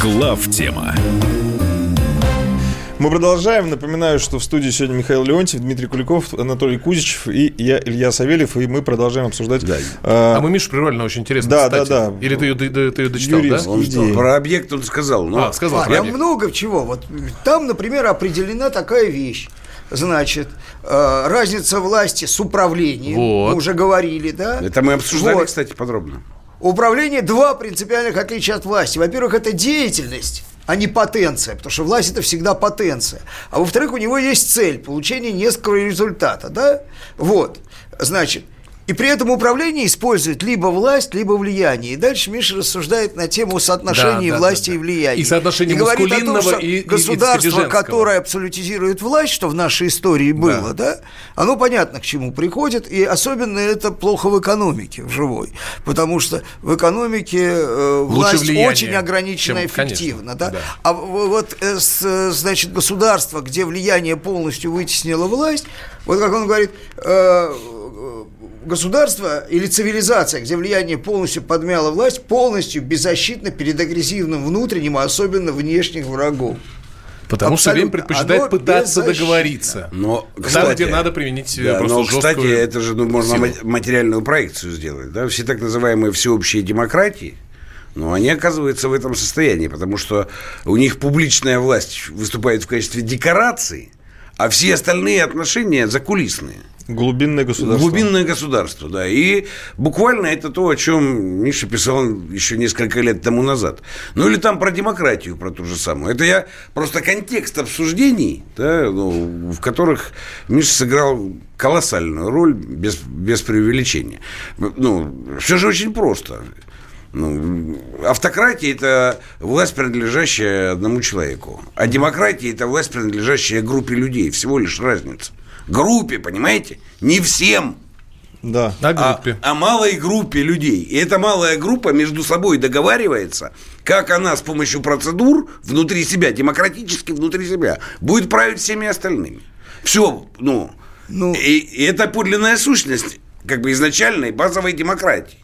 Глав тема. Мы продолжаем. Напоминаю, что в студии сегодня Михаил Леонтьев, Дмитрий Куликов, Анатолий Кузичев и я, Илья Савельев. И мы продолжаем обсуждать... Да. А, а мы Мишу прервали на очень интересную да, статью. Да, да, Или ты ее, ты, ты ее дочитал, Юрист, да? Он что, про объект он сказал. Но... А, сказал. А, я много чего. Вот там, например, определена такая вещь. Значит, э, разница власти с управлением. Вот. Мы уже говорили, да? Это мы обсуждали, вот. кстати, подробно. Управление два принципиальных отличия от власти. Во-первых, это деятельность а не потенция, потому что власть это всегда потенция. А во-вторых, у него есть цель получения несколького результата, да? Вот, значит, и при этом управление использует либо власть, либо влияние. И дальше Миша рассуждает на тему соотношения да, да, власти да, да. и влияния. И соотношения и говорит о том, что и, государство, и которое абсолютизирует власть, что в нашей истории было, да. да, оно понятно к чему приходит, и особенно это плохо в экономике, в живой. Потому что в экономике э, власть влияние, очень ограничена эффективно. Да? Да. А вот, э, с, значит, государство, где влияние полностью вытеснило власть, вот как он говорит, э, государство или цивилизация, где влияние полностью подмяло власть, полностью беззащитно перед агрессивным внутренним, а особенно внешних врагов. Потому Абсолютно. что время предпочитает Оно пытаться договориться. Но, кстати, Там, где надо применить да, просто но, кстати, это же ну, можно силу. материальную проекцию сделать. Да? Все так называемые всеобщие демократии, но они оказываются в этом состоянии, потому что у них публичная власть выступает в качестве декорации, а все остальные отношения закулисные. Глубинное государство. Глубинное государство, да. И буквально это то, о чем Миша писал еще несколько лет тому назад. Ну, или там про демократию, про ту же самую. Это я просто контекст обсуждений, да, ну, в которых Миша сыграл колоссальную роль, без, без преувеличения. Ну, все же очень просто. Ну, автократия – это власть, принадлежащая одному человеку. А демократия – это власть, принадлежащая группе людей. Всего лишь разница группе, понимаете? Не всем. Да. А, группе. А, а малой группе людей. И эта малая группа между собой договаривается, как она с помощью процедур внутри себя, демократически внутри себя, будет править всеми остальными. Все, ну, ну... И, и это подлинная сущность как бы изначальной базовой демократии.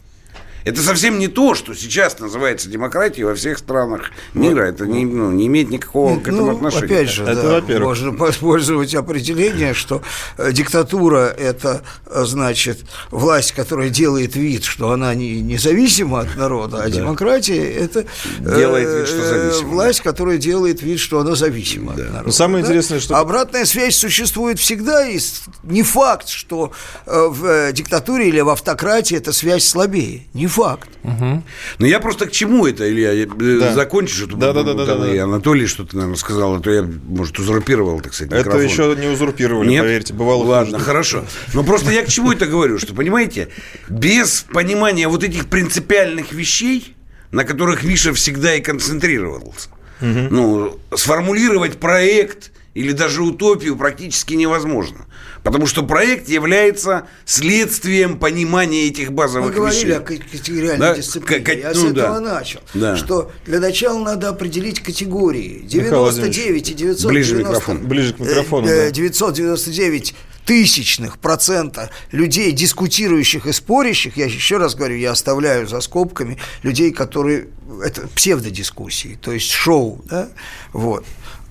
Это совсем не то, что сейчас называется демократией во всех странах мира. Это не, ну, не имеет никакого к этому ну, отношения. Опять же, это, да, во-первых. можно использовать определение, что э, диктатура – это, э, значит, власть, которая делает вид, что она не независима от народа, а да. демократия – это делает вид, что э, зависима. власть, которая делает вид, что она зависима да. от народа. Но самое да? интересное, что… Обратная связь существует всегда, и не факт, что в диктатуре или в автократии эта связь слабее. Не факт. Угу. Но я просто к чему это, Илья? Да. Закончишь эту да, да, да, да, да, и Анатолий что-то, наверное, сказал, а то я, может, узурпировал, так сказать, микрофон. Это еще не узурпировали, Нет? поверьте, бывало Ладно, хуже. хорошо. Но просто я к чему это говорю, что, понимаете, без понимания вот этих принципиальных вещей, на которых Миша всегда и концентрировался, угу. ну, сформулировать проект или даже утопию практически невозможно. Потому что проект является следствием понимания этих базовых Мы вещей. говорили о категориальной да? дисциплине. К- Я ну, с этого да. начал. Да. Что для начала надо определить категории. 99 и 990... Ближе, микрофон. Ближе к микрофону. 999 э, тысячных процента людей, дискутирующих и спорящих, я еще раз говорю, я оставляю за скобками людей, которые... Это псевдодискуссии, то есть шоу, да, вот.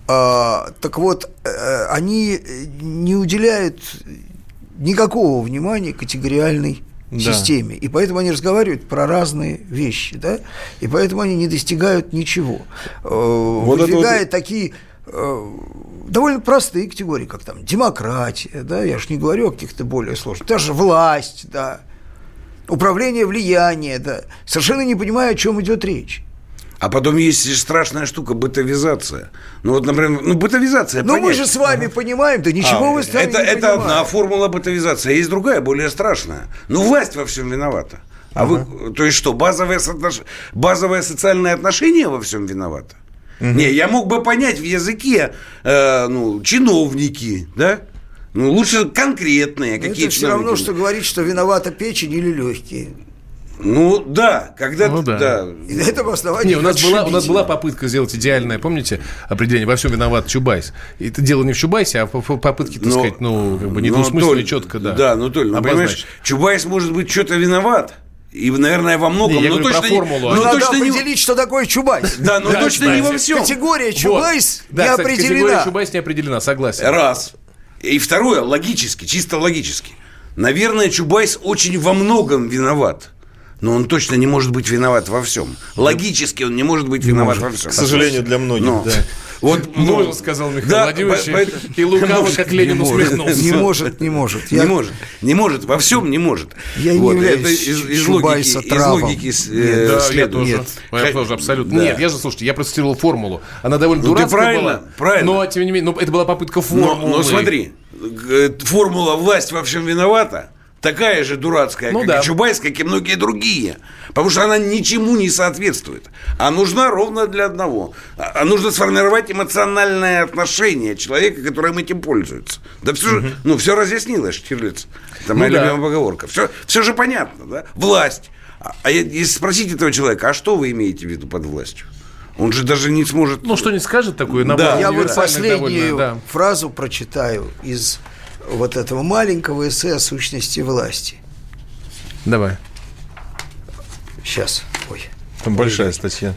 А, так вот, э, они не уделяют никакого внимания категориальной да. системе. И поэтому они разговаривают про разные вещи, да, и поэтому они не достигают ничего. Э, вот Выдвигают вот... такие э, довольно простые категории, как там демократия, да, я же не говорю о каких-то более сложных, даже власть, да, управление влияния, да, совершенно не понимаю, о чем идет речь. А потом есть страшная штука бытовизация. Ну вот, например, ну бытовизация. Ну мы же с вами ага. понимаем, да ничего а, вы с вами это, не Это понимаете. одна формула бытовизации, а есть другая, более страшная. Ну власть во всем виновата. А ага. вы, то есть что, базовое, соотнош... базовое социальное отношение во всем виновато? Угу. Не, я мог бы понять в языке, э, ну, чиновники, да? Ну, лучше конкретные какие-то. Это все равно, что говорить, что виновата печень или легкие. Ну да, когда ну, да. да. И на этом основании. Не, у нас была у нас была попытка сделать идеальное, помните, определение. Во всем виноват Чубайс. И это дело не в Чубайсе, а в попытке, так но, сказать, ну как бы недвусмысленно четко, да. Да, ну Толь, ну, понимаешь, Чубайс может быть что-то виноват. И, наверное, во многом, не, но точно про формулу. Не, ну, надо точно определить, не... что такое Чубайс. Да, но точно не во всем. Категория Чубайс не определена. Категория Чубайс не определена, согласен. Раз. И второе, логически, чисто логически. Наверное, Чубайс очень во многом виноват но он точно не может быть виноват во всем. Логически он не может быть виноват может, во всем. К сожалению, для многих, но, да. Вот, Можно, сказал Михаил да, Владимирович, по, и лукаво, как Ленин усмехнулся. Не может, не может. Я... Не может, не может, во всем не может. Я вот, не являюсь это из, из логики, из логики э, да, я тоже. Нет. Я тоже абсолютно. Да. Нет, я же, слушайте, я процитировал формулу. Она довольно ну, дурацкая правильно, была. правильно. Но, тем не менее, ну, это была попытка формулы. Но, но смотри, формула «власть во всем виновата» такая же дурацкая, ну, как да. и Чубайс, как и многие другие. Потому что она ничему не соответствует. А нужна ровно для одного. А, а нужно сформировать эмоциональное отношение человека, которым этим пользуется. Да все, угу. ну, все разъяснилось, Штирлиц. Это моя ну, любимая да. поговорка. Все, все же понятно, да? Власть. А, а если спросить этого человека, а что вы имеете в виду под властью? Он же даже не сможет... Ну, что не скажет такое на да. Я вот последнюю довольно, да. фразу прочитаю из вот этого маленького эссе о сущности власти. Давай. Сейчас. Ой. Там большая статья.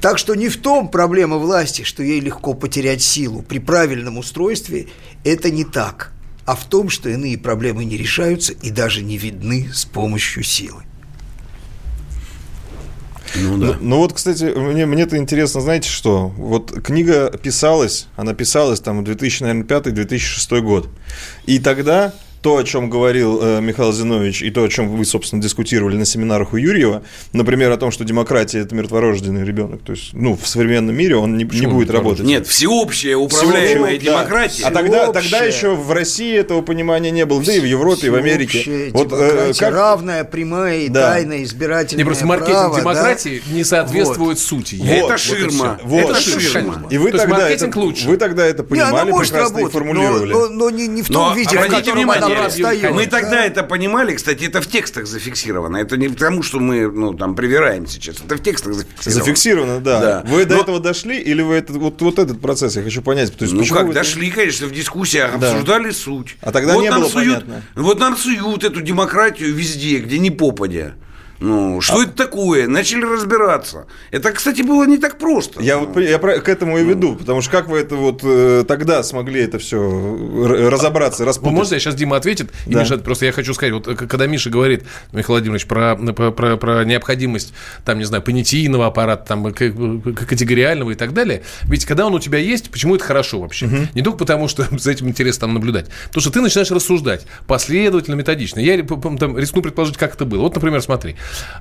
Так что не в том проблема власти, что ей легко потерять силу. При правильном устройстве это не так, а в том, что иные проблемы не решаются и даже не видны с помощью силы. Ну, да. ну, ну вот, кстати, мне, мне это интересно, знаете что? Вот книга писалась, она писалась там в 2005-2006 год. И тогда то, о чем говорил э, Михаил Зинович, и то, о чем вы, собственно, дискутировали на семинарах у Юрьева, например, о том, что демократия – это мертворожденный ребенок. То есть, ну, в современном мире он не, не будет работать. Нет, всеобщая управляемая всеобщая, демократия. Да. А тогда, тогда еще в России этого понимания не было, да и в Европе, и в Америке. Вот, э, как... равная, прямая и да. тайная избирательная Не, просто маркетинг право, демократии да? не соответствует вот. сути. Вот, это ширма. Вот, это ширма. И вы тогда, это, лучше. вы тогда это понимали, не, прекрасно работать, и формулировали. Но, но, но не, не в том но, виде, в котором она Мы тогда это понимали, кстати, это в текстах зафиксировано. Это не потому, что мы, ну, там, привираем сейчас. Это в текстах зафиксировано. Зафиксировано, да. да. Вы до этого дошли или вы это, вот, вот этот процесс, я хочу понять. То есть, ну как, дошли, это... конечно, в дискуссиях, да. обсуждали суть. А тогда вот не было суют, понятно. Вот нам суют эту демократию везде, где не попадя. Ну, что а... это такое? Начали разбираться. Это, кстати, было не так просто. Я вот я к этому и веду, потому что как вы это вот э, тогда смогли это все разобраться, распутать? Ну, можно я сейчас Дима ответит? Да. И Миша, просто я хочу сказать, вот когда Миша говорит, Михаил Владимирович, про, про, про, про необходимость, там, не знаю, понятийного аппарата, там, категориального и так далее, ведь когда он у тебя есть, почему это хорошо вообще? Угу. Не только потому, что за этим интересно там наблюдать, потому что ты начинаешь рассуждать последовательно, методично. Я там, рискну предположить, как это было. Вот, например, смотри,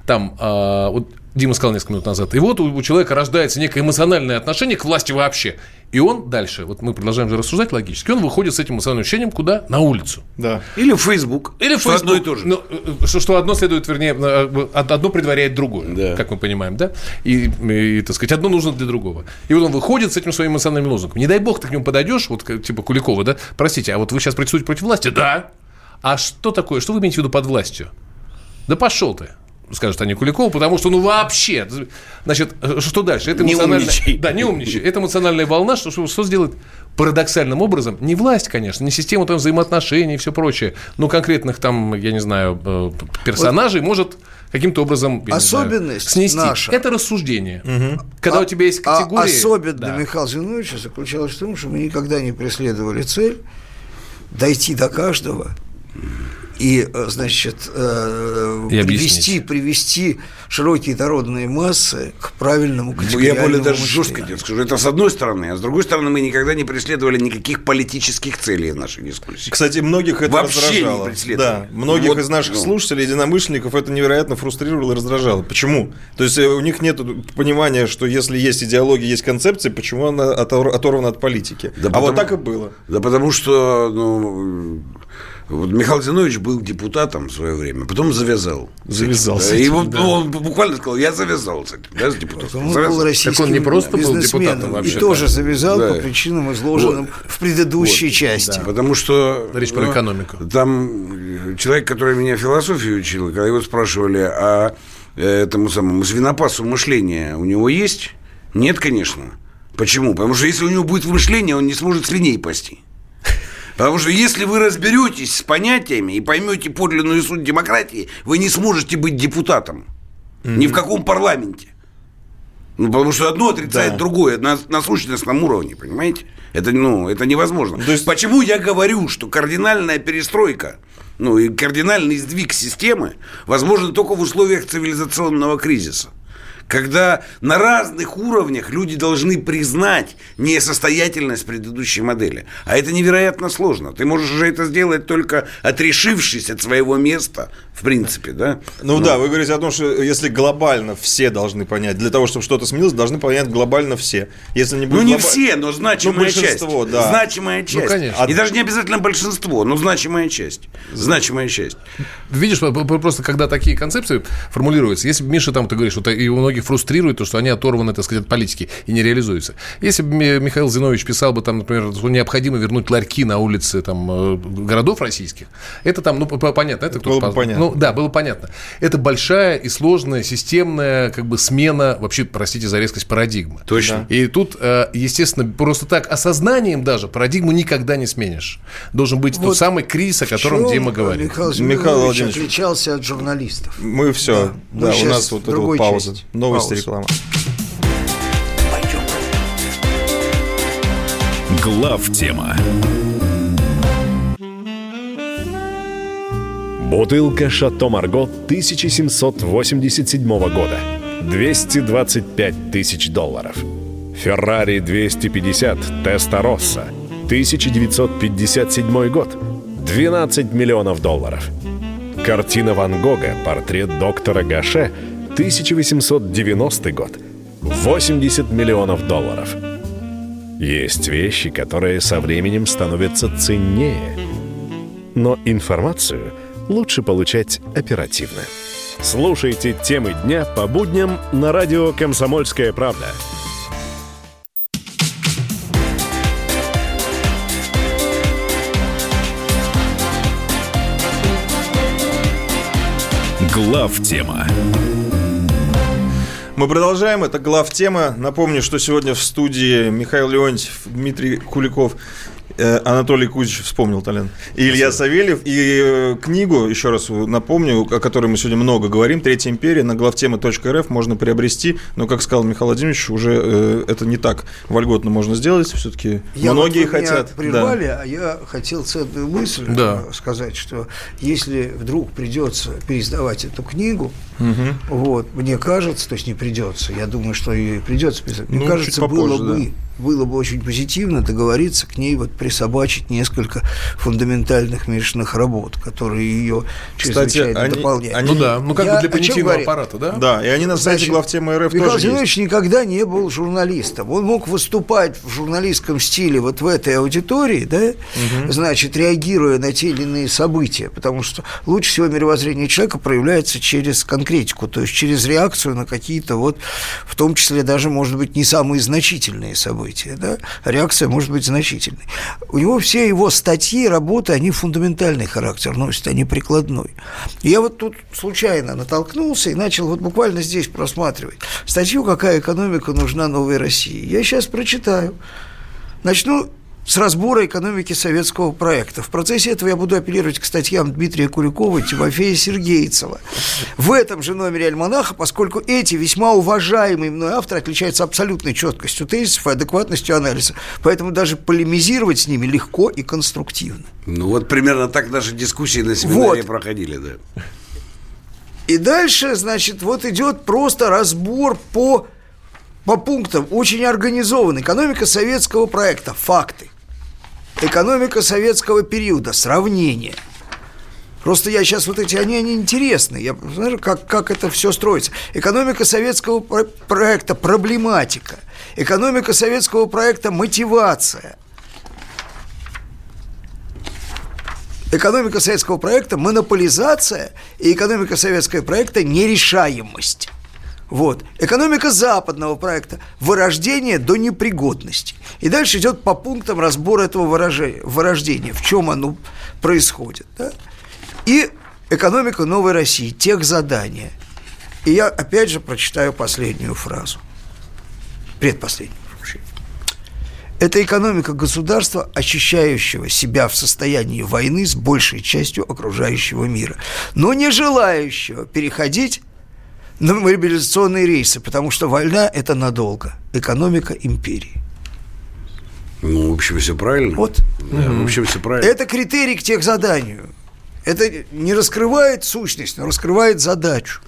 Там, а, вот Дима сказал несколько минут назад. И вот у, у человека рождается некое эмоциональное отношение к власти вообще. И он дальше, вот мы продолжаем же рассуждать логически, он выходит с этим эмоциональным ощущением куда? На улицу. Да. Или в Facebook. Или в Что Facebook. одно и то же. Ну, э, что, что одно следует, вернее, э, одно предваряет другое, Да. как мы понимаем, да? И, и, так сказать, одно нужно для другого. И вот он выходит с этим своим эмоциональным лозунгом. Не дай бог ты к нему подойдешь, вот типа Куликова, да? Простите, а вот вы сейчас протестуете против власти? Да. А что такое? Что вы имеете в виду под властью? Да пошел ты скажут они Куликову, потому что, ну, вообще, значит, что дальше? Это Не эмоциональная- умничай. Да, не умничай. Это эмоциональная волна, что, что, что сделает парадоксальным образом? Не власть, конечно, не система там взаимоотношений и все прочее, но конкретных там, я не знаю, э, персонажей может каким-то образом не знаю, Особенность снести. наша. Это рассуждение. Когда у тебя есть А категории... особенно Да. Михаила Зиновича заключалось в том, что мы никогда не преследовали цель дойти до каждого и, э, значит, э, И привести, привести широкие народные массы к правильному Ну, Я категориальному более даже мышлению. жестко тебе скажу. Это с одной стороны. А с другой стороны, мы никогда не преследовали никаких политических целей в нашей дискуссии. Кстати, многих это Вообще не раздражало. преследовали. Да, многих Вот, из наших ну. слушателей, единомышленников, это невероятно фрустрировало и раздражало. Почему? То есть э, у них нет понимания, что если есть идеология, есть концепция, почему она отор- оторвана от политики. Да а вот потому- так и было. Да потому что, ну, вот Михаил Зинович был депутатом в свое время, потом завязал. Завязал да. И вот да. ну, он буквально сказал, я завязал с этим, да, с депутатом. Он был Завязал. российским Так он не просто был депутатом и вообще-то. тоже завязал Да. по причинам, изложенным в предыдущей части. Потому что... Речь про экономику. Там человек, который меня философию учил, когда его спрашивали, а э, этому самому свинопасу мышления у него есть? Нет, конечно. Почему? Потому что если у него будет мышление, он не сможет свиней пасти. Потому что если вы разберетесь с понятиями и поймете подлинную суть демократии, вы не сможете быть депутатом. Ни в каком парламенте. Ну, потому что одно отрицает Да. другое на, на сущностном уровне, понимаете? Это, ну, это невозможно. То есть- Почему я говорю, что кардинальная перестройка, ну, и кардинальный сдвиг системы возможен только в условиях цивилизационного кризиса? Когда на разных уровнях люди должны признать несостоятельность предыдущей модели. А это невероятно сложно. Ты можешь уже это сделать только отрешившись от своего места, в принципе, да? Ну, да, вы говорите о том, что если глобально все должны понять, для того, чтобы что-то сменилось, должны понять глобально все. Если не Ну, будет не глоба- все, но значимая Ну, часть. большинство, да. Значимая часть. конечно. И даже не обязательно большинство, но значимая часть. Значимая часть. Видишь, просто когда такие концепции формулируются, если бы Миша там, ты говоришь, вот и у многих фрустрирует то, что они оторваны, так сказать, от политики и не реализуются. Если бы Ми- Михаил Зинович писал бы там, например, что необходимо вернуть ларьки на улицы там, э, городов российских, это там, ну, понятно. Это Было бы по- понятно. Ну, да, было понятно. Это большая и сложная системная как бы смена, вообще, простите за резкость, парадигмы. Точно. И тут, э, естественно, просто так осознанием даже парадигму никогда не сменишь. Должен быть тот Вот самый кризис, о котором Дима говорит. Михаил Михаил Зиновьевич Владимирович. отличался от журналистов. Мы все, Да. да, Мы у нас вот эта вот пауза. Новости, Пауза. реклама. Глав тема. Бутылка «Шато Марго» 1787 года. 225 тысяч долларов. «Феррари 250 Теста Росса» 1957 год. 12 миллионов долларов. Картина Ван Гога «Портрет доктора Гаше» 1890 год. 80 миллионов долларов. Есть вещи, которые со временем становятся ценнее. Но информацию лучше получать оперативно. Слушайте темы дня по будням на радио «Комсомольская правда». Глав тема. Мы продолжаем. Это глав тема. Напомню, что сегодня в студии Михаил Леонтьев, Дмитрий Куликов, Анатолий Кузич, вспомнил Толян, и Илья Савельев. И э, книгу, еще раз напомню, о которой мы сегодня много говорим, «Третья империя» на главтема.рф можно приобрести. Но, как сказал Михаил Владимирович, уже э, это не так вольготно можно сделать. Все-таки Я многие вот вы меня хотят. Да. прервали, а я хотел ценную мысль Да. э, сказать, что если вдруг придется переиздавать эту книгу, вот, мне кажется, то есть не придется, я думаю, что и придется переиздавать, мне Ну, кажется, чуть попозже, было бы было бы очень позитивно договориться к ней вот присобачить несколько фундаментальных Мишиных работ, которые ее чрезвычайно они, дополняют. Они, ну да, ну как Я бы для понятийного аппарата, да? Да, и они на сайте главтемы РФ Михаил тоже Зинович никогда не был журналистом. Он мог выступать в журналистском стиле вот в этой аудитории, да, угу. значит, реагируя на те или иные события, потому что лучше всего мировоззрение человека проявляется через конкретику, то есть через реакцию на какие-то вот, в том числе даже, может быть, не самые значительные события события, да, реакция может быть значительной. У него все его статьи, работы, они фундаментальный характер носят, они прикладной. я вот тут случайно натолкнулся и начал вот буквально здесь просматривать статью «Какая экономика нужна новой России». Я сейчас прочитаю. Начну с разбора экономики советского проекта. В процессе этого я буду апеллировать к статьям Дмитрия Куликова и Тимофея Сергейцева. В этом же номере «Альманаха», поскольку эти весьма уважаемые мной авторы отличаются абсолютной четкостью тезисов и адекватностью анализа. Поэтому даже полемизировать с ними легко и конструктивно. Ну вот примерно так наши дискуссии на семинаре вот. проходили, да. И дальше, значит, вот идет просто разбор по по пунктам очень организован. Экономика советского проекта. Факты. Экономика советского периода. Сравнение. Просто я сейчас вот эти, они, они интересны. Я знаю, как, как это все строится. Экономика советского проекта – проблематика. Экономика советского проекта – мотивация. Экономика советского проекта – монополизация. И экономика советского проекта – нерешаемость. Вот. Экономика западного проекта. Вырождение до непригодности. И дальше идет по пунктам разбор этого вырождения. В чем оно происходит. Да? И экономика новой России. Тех задания. И я опять же прочитаю последнюю фразу. Предпоследнюю. Это экономика государства, ощущающего себя в состоянии войны с большей частью окружающего мира, но не желающего переходить на мобилизационные рейсы, потому что война – это надолго. Экономика империи. Ну, в общем, все правильно. Вот. Да, в общем, все правильно. Это критерий к тех заданию. Это не раскрывает сущность, но раскрывает задачу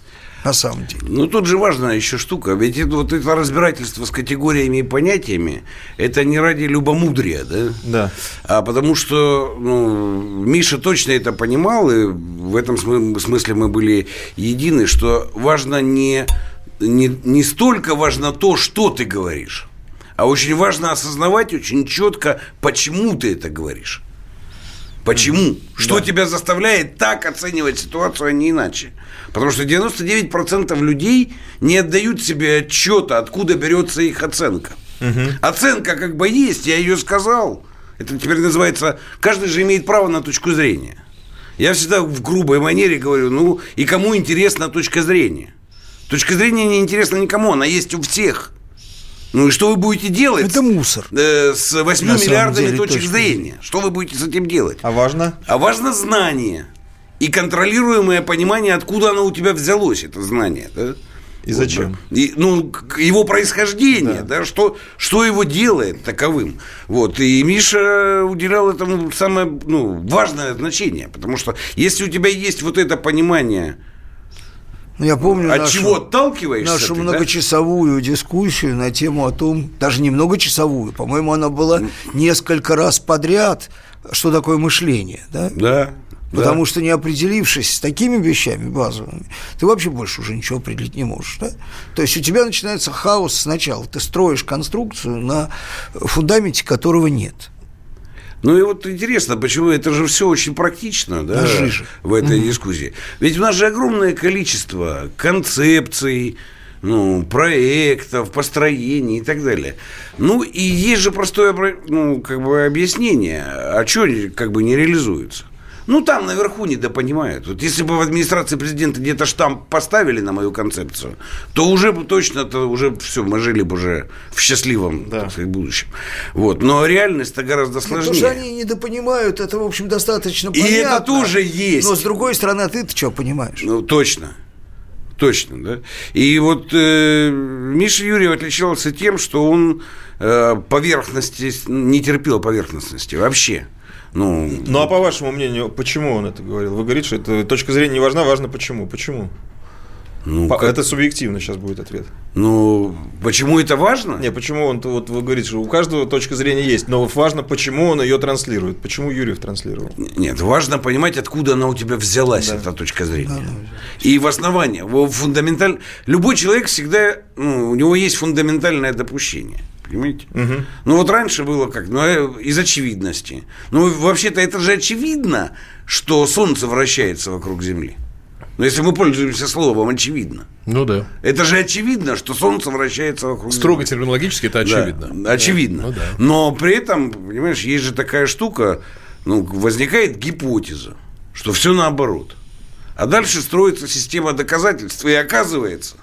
на самом деле. Ну, тут же важная еще штука. Ведь это, вот это разбирательство с категориями и понятиями, это не ради любомудрия, да? Да. А потому что ну, Миша точно это понимал, и в этом смысле мы были едины, что важно не, не, не столько важно то, что ты говоришь, а очень важно осознавать очень четко, почему ты это говоришь. Почему? Что да. тебя заставляет так оценивать ситуацию, а не иначе? Потому что 99% людей не отдают себе отчета, откуда берется их оценка. Угу. Оценка как бы есть, я ее сказал. Это теперь называется, каждый же имеет право на точку зрения. Я всегда в грубой манере говорю, ну и кому интересна точка зрения? Точка зрения не интересна никому, она есть у всех. Ну и что вы будете делать? Это мусор. Э, с 8 миллиардами деле, точек точно. зрения. Что вы будете с этим делать? А важно? А важно знание. И контролируемое понимание, откуда оно у тебя взялось, это знание. Да? И зачем? И, ну, его происхождение, да, да что, что его делает таковым. Вот. И Миша уделял этому самое ну, важное значение. Потому что если у тебя есть вот это понимание ну, я помню От нашу, чего отталкиваешься нашу ты, многочасовую да? дискуссию на тему о том, даже не многочасовую, по-моему, она была несколько раз подряд, что такое мышление. Да. да Потому да. что не определившись с такими вещами базовыми, ты вообще больше уже ничего определить не можешь. Да? То есть у тебя начинается хаос сначала. Ты строишь конструкцию на фундаменте которого нет. Ну и вот интересно, почему это же все очень практично, да, в этой угу. дискуссии. Ведь у нас же огромное количество концепций, ну, проектов, построений и так далее. Ну, и есть же простое ну, как бы объяснение, а что как бы не реализуется. Ну, там наверху недопонимают. Вот если бы в администрации президента где-то штамп поставили на мою концепцию, то уже бы точно, то уже все, мы жили бы уже в счастливом да. так сказать, будущем. Вот. Но реальность-то гораздо сложнее. Потому что они недопонимают, это, в общем, достаточно понятно. И это тоже есть. Но, с другой стороны, а ты-то что понимаешь? Ну, точно. Точно, да. И вот э, Миша Юрьев отличался тем, что он э, поверхности, не терпел поверхностности вообще. Ну, ну а по вашему мнению, почему он это говорил? Вы говорите, что это точка зрения не важна, важно почему. Почему? Ну, По, как... Это субъективно сейчас будет ответ. Ну, почему это важно? Не, почему он, вот вы говорите, что у каждого точка зрения есть, но важно, почему он ее транслирует, почему Юрьев транслировал. Нет, важно понимать, откуда она у тебя взялась, да. эта точка зрения. Да, да. И в основании, фундаменталь... любой человек всегда, ну, у него есть фундаментальное допущение. Понимаете? Угу. Ну вот раньше было как? Ну, э, из очевидности. Ну, вообще-то это же очевидно, что Солнце вращается вокруг Земли. Но если мы пользуемся словом очевидно. Ну да. Это же очевидно, что Солнце вращается вокруг Строго Земли. терминологически это очевидно. Да, очевидно. Да. Ну, да. Но при этом, понимаешь, есть же такая штука, ну, возникает гипотеза, что все наоборот. А дальше строится система доказательств, и оказывается,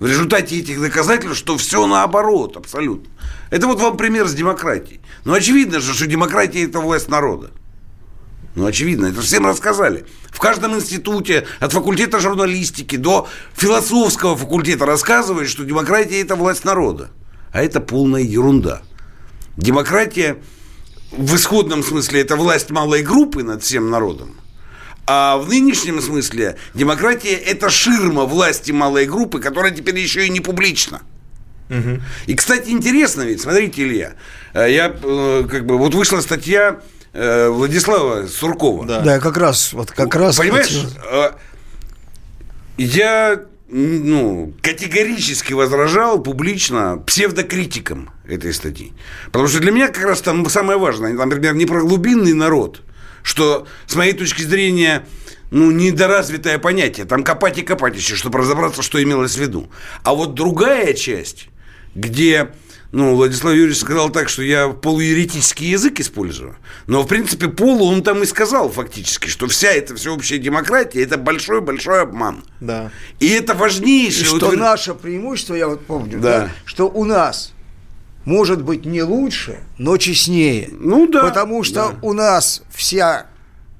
в результате этих доказательств, что все наоборот, абсолютно. Это вот вам пример с демократией. Ну, очевидно же, что демократия – это власть народа. Ну, очевидно, это всем рассказали. В каждом институте, от факультета журналистики до философского факультета рассказывают, что демократия – это власть народа. А это полная ерунда. Демократия в исходном смысле – это власть малой группы над всем народом. А в нынешнем смысле демократия – это ширма власти малой группы, которая теперь еще и не публична. Угу. И, кстати, интересно ведь, смотрите, Илья, э, я э, как бы вот вышла статья Э, Владислава Суркова. Да. да, как раз, вот как раз. Понимаешь. А, я ну, категорически возражал публично псевдокритикам этой статьи. Потому что для меня как раз там самое важное, там, например, не про глубинный народ, что, с моей точки зрения, ну, недоразвитое понятие. Там копать и копать еще, чтобы разобраться, что имелось в виду. А вот другая часть, где ну, Владислав Юрьевич сказал так, что я полуеретический язык использую. Но, в принципе, полу он там и сказал фактически, что вся эта всеобщая демократия – это большой-большой обман. Да. И это важнейшее. И что утвер... наше преимущество, я вот помню, да. Да, что у нас может быть не лучше, но честнее. Ну да. Потому что да. у нас вся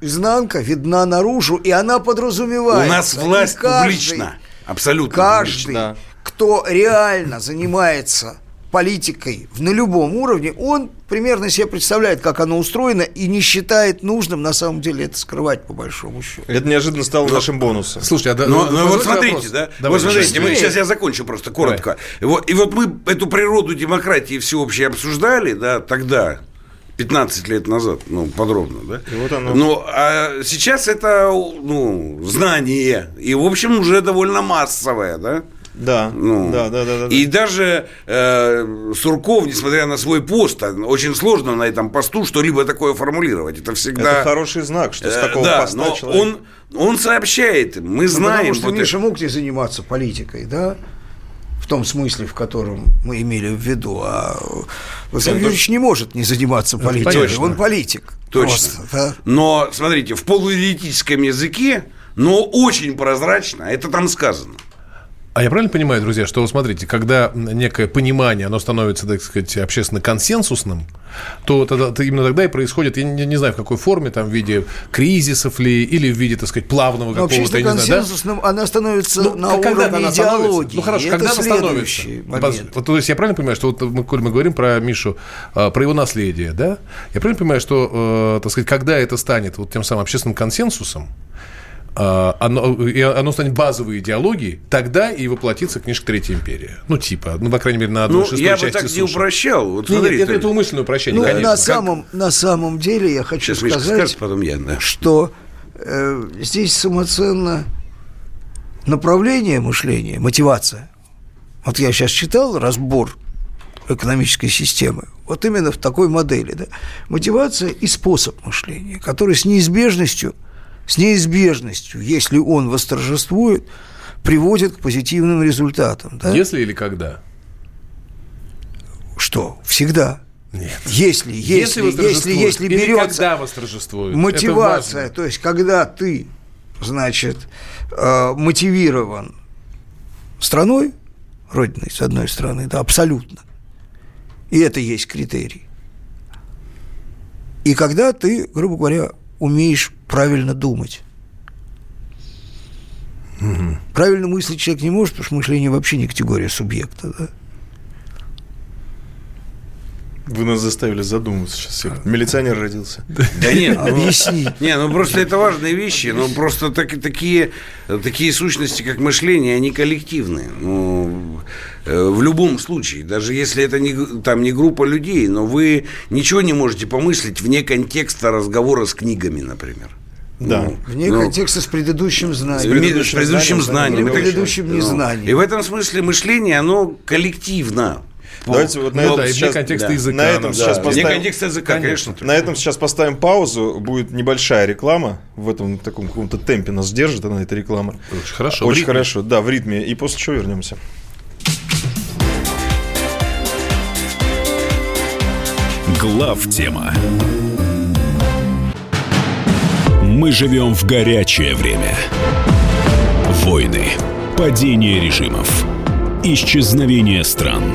изнанка видна наружу, и она подразумевает. У нас власть каждый, публична. Абсолютно. Каждый, публично. кто реально занимается политикой на любом уровне, он примерно себе представляет, как оно устроено, и не считает нужным на самом деле это скрывать по большому счету. Это неожиданно стало но, нашим бонусом. Слушайте, а да, ну, ну, вот смотрите, вопрос. да, Давай, вот смотрите, мы, сейчас я закончу просто коротко. И вот, и вот мы эту природу демократии всеобщей обсуждали, да, тогда, 15 лет назад, ну, подробно, да? И вот оно. Ну, а сейчас это, ну, знание, и, в общем, уже довольно массовое, да? Да, ну, да, да, да, да. И даже э, Сурков, несмотря на свой пост, очень сложно на этом посту что-либо такое формулировать. Это всегда... Это хороший знак, что с такого э, да, поста но человек... он, он сообщает, мы ну, знаем... Потому что вот Миша это... мог не заниматься политикой, да? в том смысле, в котором мы имели в виду. А Владимир Юрьевич не может не заниматься политикой. Точно. Он политик. Точно. Просто, да? Но, смотрите, в полуэретическом языке, но очень прозрачно, это там сказано. А я правильно понимаю, друзья, что, смотрите, когда некое понимание, оно становится, так сказать, общественно консенсусным, то, тогда, то именно тогда и происходит, я не, не знаю, в какой форме, там, в виде кризисов ли, или в виде, так сказать, плавного какого-то, я не консенсусным да? она становится ну, на когда уровне она идеологии. Ну, хорошо, когда она становится? Момент. Вот, то есть я правильно понимаю, что вот мы, коль мы говорим про Мишу, а, про его наследие, да? Я правильно понимаю, что, э, так сказать, когда это станет вот тем самым общественным консенсусом, оно, и оно станет базовой идеологией, тогда и воплотится книжка «Третья империя». Ну, типа, ну, по крайней мере, на одной ну, шестой я части бы так суши. не упрощал. Вот нет, нет, это, это умышленное упрощение, ну, конечно. На самом, на самом деле я хочу Сейчас сказать, скажет, потом я, да. что э, здесь самоценно направление мышления, мотивация. Вот я сейчас читал разбор экономической системы. Вот именно в такой модели. Да? Мотивация и способ мышления, который с неизбежностью – с неизбежностью, если он восторжествует, приводит к позитивным результатам. Да? Если или когда? Что? Всегда. Нет. Если, если, если, если, если берется когда восторжествует. мотивация, то есть когда ты, значит, э, мотивирован страной, родиной, с одной стороны, да, абсолютно. И это есть критерий. И когда ты, грубо говоря, умеешь правильно думать. Угу. Правильно мыслить человек не может, потому что мышление вообще не категория субъекта. Да? Вы нас заставили задуматься сейчас. Всех. Милиционер родился. Да нет, ну, Объясни. Не, ну просто это важные вещи. Ну просто так, такие, такие сущности, как мышление, они коллективные. Ну, э, в любом случае, даже если это не, там, не группа людей, но вы ничего не можете помыслить вне контекста разговора с книгами, например. Да. Ну, Вне ну, контекста с предыдущим с знанием. предыдущим, предыдущим знанием. Предыдущим Ну, незнанием. И в этом смысле мышление, оно коллективно. Давайте вот на Ну этом да, сейчас, контекста да. языка. на этом надо. сейчас поставим- контекста языка, конечно. на этом сейчас поставим паузу. Будет небольшая реклама. В этом таком каком-то темпе нас держит она, эта реклама. Очень хорошо. Очень хорошо, да, в ритме. И после чего вернемся. Глав тема. Мы живем в горячее время. Войны, падение режимов, исчезновение стран.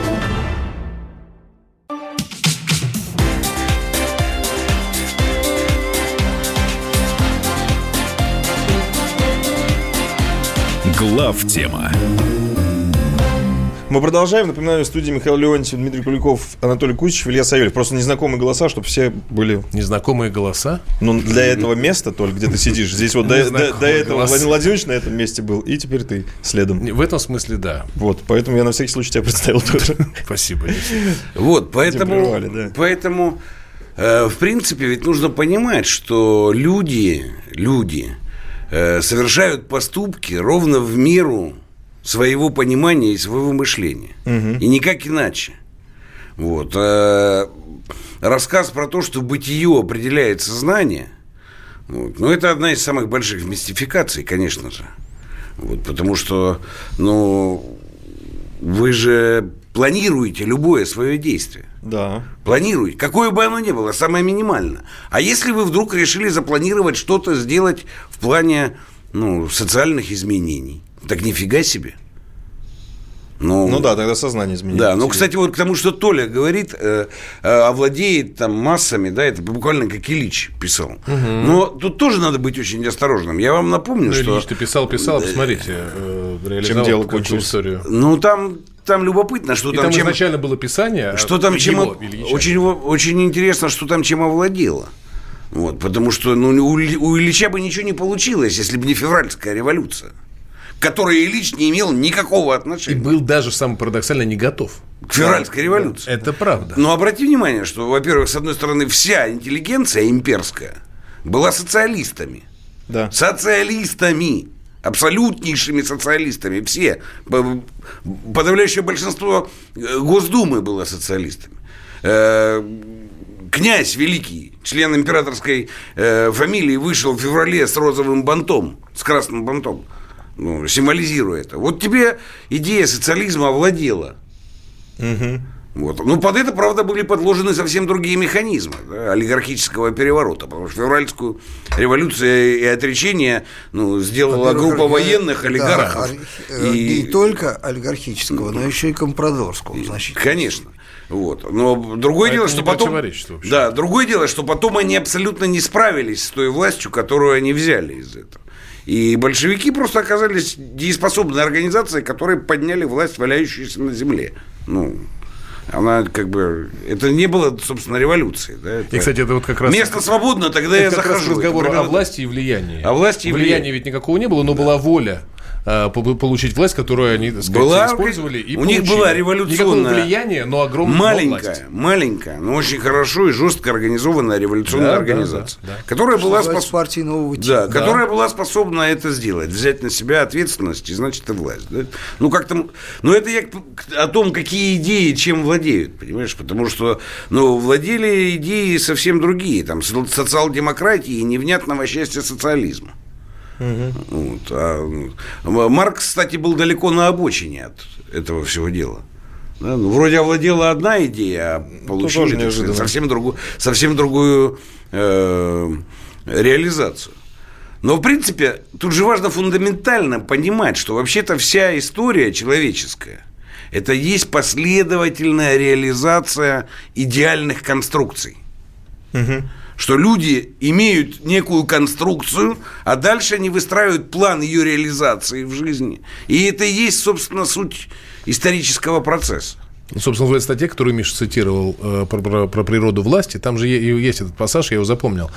Глав тема. Мы продолжаем. Напоминаю, в студии Михаил Леонтьев, Дмитрий Куликов, Анатолий Кузичев, Илья Савельев. Просто незнакомые голоса, чтобы все были... Незнакомые голоса. Ну, для этого места только, где ты сидишь. Здесь вот до, до- до этого голоса. Владимир Владимирович на этом месте был, и теперь ты следом. В этом смысле, да. Вот, поэтому я на всякий случай тебя представил тоже. Спасибо. Вот, поэтому, прервали, да. поэтому э, в принципе, ведь нужно понимать, что люди, люди э, совершают поступки ровно в меру своего понимания и своего мышления. И никак иначе. Вот. э, рассказ про то, что бытие определяет сознание, вот, ну, это одна из самых больших мистификаций, конечно же. Вот, потому что, ну, вы же планируете любое свое действие. Да. Планируете, какое бы оно ни было, самое минимальное. А если вы вдруг решили запланировать что-то сделать в плане ну, социальных изменений, так нифига себе. Ну, Ну да, тогда сознание изменилось. да, ну, кстати, вот к тому, что Толя говорит, э, э, овладеет там массами, да, это буквально как Ильич писал. Но тут тоже надо быть очень осторожным. Я вам напомню, Ну, что... Ильич, ты писал, писал, а посмотрите, э, реализовал дело кончилось? историю. Ну, там, там любопытно, что И там, там чем... изначально было писание. Что там его, чем... Очень, очень интересно, что там чем овладело. Вот, потому что ну, у, у Ильича бы ничего не получилось, если бы не февральская революция, к которой Ильич не имел никакого И отношения. был даже, самое парадоксальное, не готов. К февральской революции. Это правда. Но обрати внимание, что, во-первых, с одной стороны, вся интеллигенция имперская была социалистами. Да. Социалистами. Абсолютнейшими социалистами. Все. Подавляющее большинство э, Госдумы было социалистами. Э, Князь Великий, член императорской э, фамилии, вышел в феврале с розовым бантом, с красным бантом, ну, символизируя это. Вот тебе идея социализма овладела. Вот. Ну, под это, правда, были подложены совсем другие механизмы да, олигархического переворота, потому что февральскую революцию и отречение ну, сделала Во-первых, группа военных да, олигархов. ори- э, Не только олигархического, но еще и компрадорского, значит. Конечно. Вот. Но другое А дело, что потом... вообще. Да, другое дело, что потом они абсолютно не справились с той властью, которую они взяли из этого. И большевики просто оказались дееспособной организацией, которые подняли власть, валяющуюся на земле. Ну, она как бы... Это не было, собственно, революцией. Да? Это- И, кстати, это вот как раз... Место свободно, тогда я это как раз захожу. разговор Это о примерно- власти и влиянии. О власти и Влияния влиянии. ведь никакого не было, но была воля получить власть, которую они, так сказать, Была, использовали и у них получили. была революционная- Никакого влияния, но огромная власть. Маленькая, маленькая, но очень хорошо и жестко организованная революционная Да, да, организация, да, да. которая Что была способна... партии нового типа. Да, которая была способна это сделать, взять на себя ответственность и, значит, и власть. да. Ну, как там... Ну, это я о том, какие идеи чем владеют, понимаешь? Потому что, ну, владели идеи совсем другие, там, со- социал-демократии и невнятного счастья социализма. Вот, а, ну, Маркс, кстати, был далеко на обочине от этого всего дела. Да, ну, вроде овладела одна идея, а получили тоже так сказать, совсем другую, совсем другую э, реализацию. Но, в принципе, тут же важно фундаментально понимать, что вообще-то вся история человеческая – это есть последовательная реализация идеальных конструкций. Угу. Что люди имеют некую конструкцию, а дальше они выстраивают план ее реализации в жизни. И это и есть, собственно, суть исторического процесса. Собственно, в этой статье, которую Миша цитировал э, про, про, про природу власти, там же есть этот пассаж, я его запомнил,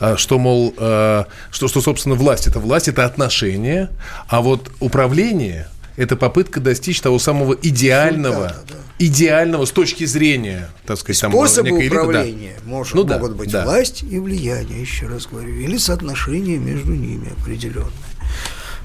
э, что, мол, э, что, что, собственно, власть – это власть, это отношение, а вот управление – это попытка достичь того самого идеального, да, да. идеального с точки зрения, так сказать, Способы там, управления да. может, ну, могут да, быть да. власть и влияние, еще раз говорю, или соотношение между ними определенное.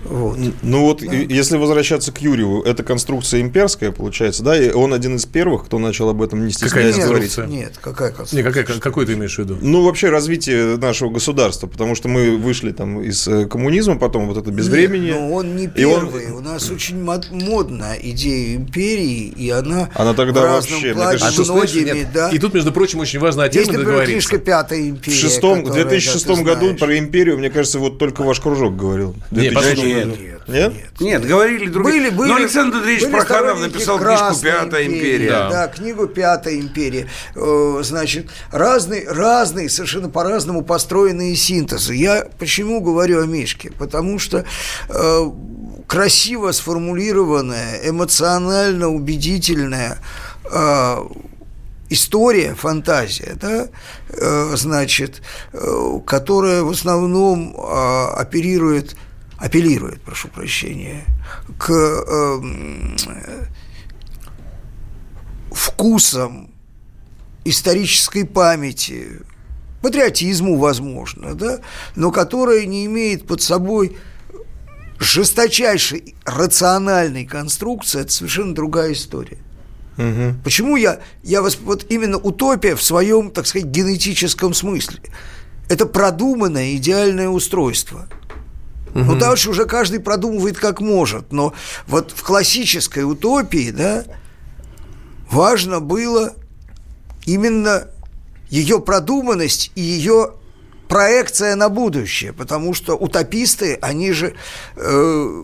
Вот. Ну вот, да. если возвращаться к Юрию, это конструкция имперская, получается, да? И он один из первых, кто начал об этом не стесняясь какая говорить. Нет, какая конструкция? Не, какая, какой ты имеешь в виду? Ну, вообще развитие нашего государства, потому что мы вышли там из э, коммунизма, потом вот это безвремение. Нет, но он не первый. Он... У нас очень модна идея империи, и она, она тогда в разном вообще, плане кажется, а многими, да. И тут, между прочим, очень важно о теме договориться. книжка «Пятая империя». В, шестом, в 2006 году про империю, мне кажется, вот только ваш кружок говорил. Нет, нет, нет. Нет? Нет, говорили другие. Были, были, Но Александр Андреевич Проханов написал книжку «Пятая империя». Да. да, книгу «Пятая империя». Э, значит, разные, разные, совершенно по-разному построенные синтезы. Я почему говорю о Мишке? Потому что э, красиво сформулированная, эмоционально убедительная э, история, фантазия, да, значит, которая в основном оперирует апеллирует, прошу прощения, к э, вкусам исторической памяти, патриотизму, возможно, да, но которая не имеет под собой жесточайшей рациональной конструкции, это совершенно другая история. Угу. Почему я, я вас, вот именно утопия в своем, так сказать, генетическом смысле. Это продуманное идеальное устройство – Угу. Ну, дальше уже каждый продумывает как может. Но вот в классической утопии, да, важно было именно ее продуманность и ее проекция на будущее, потому что утописты, они же э,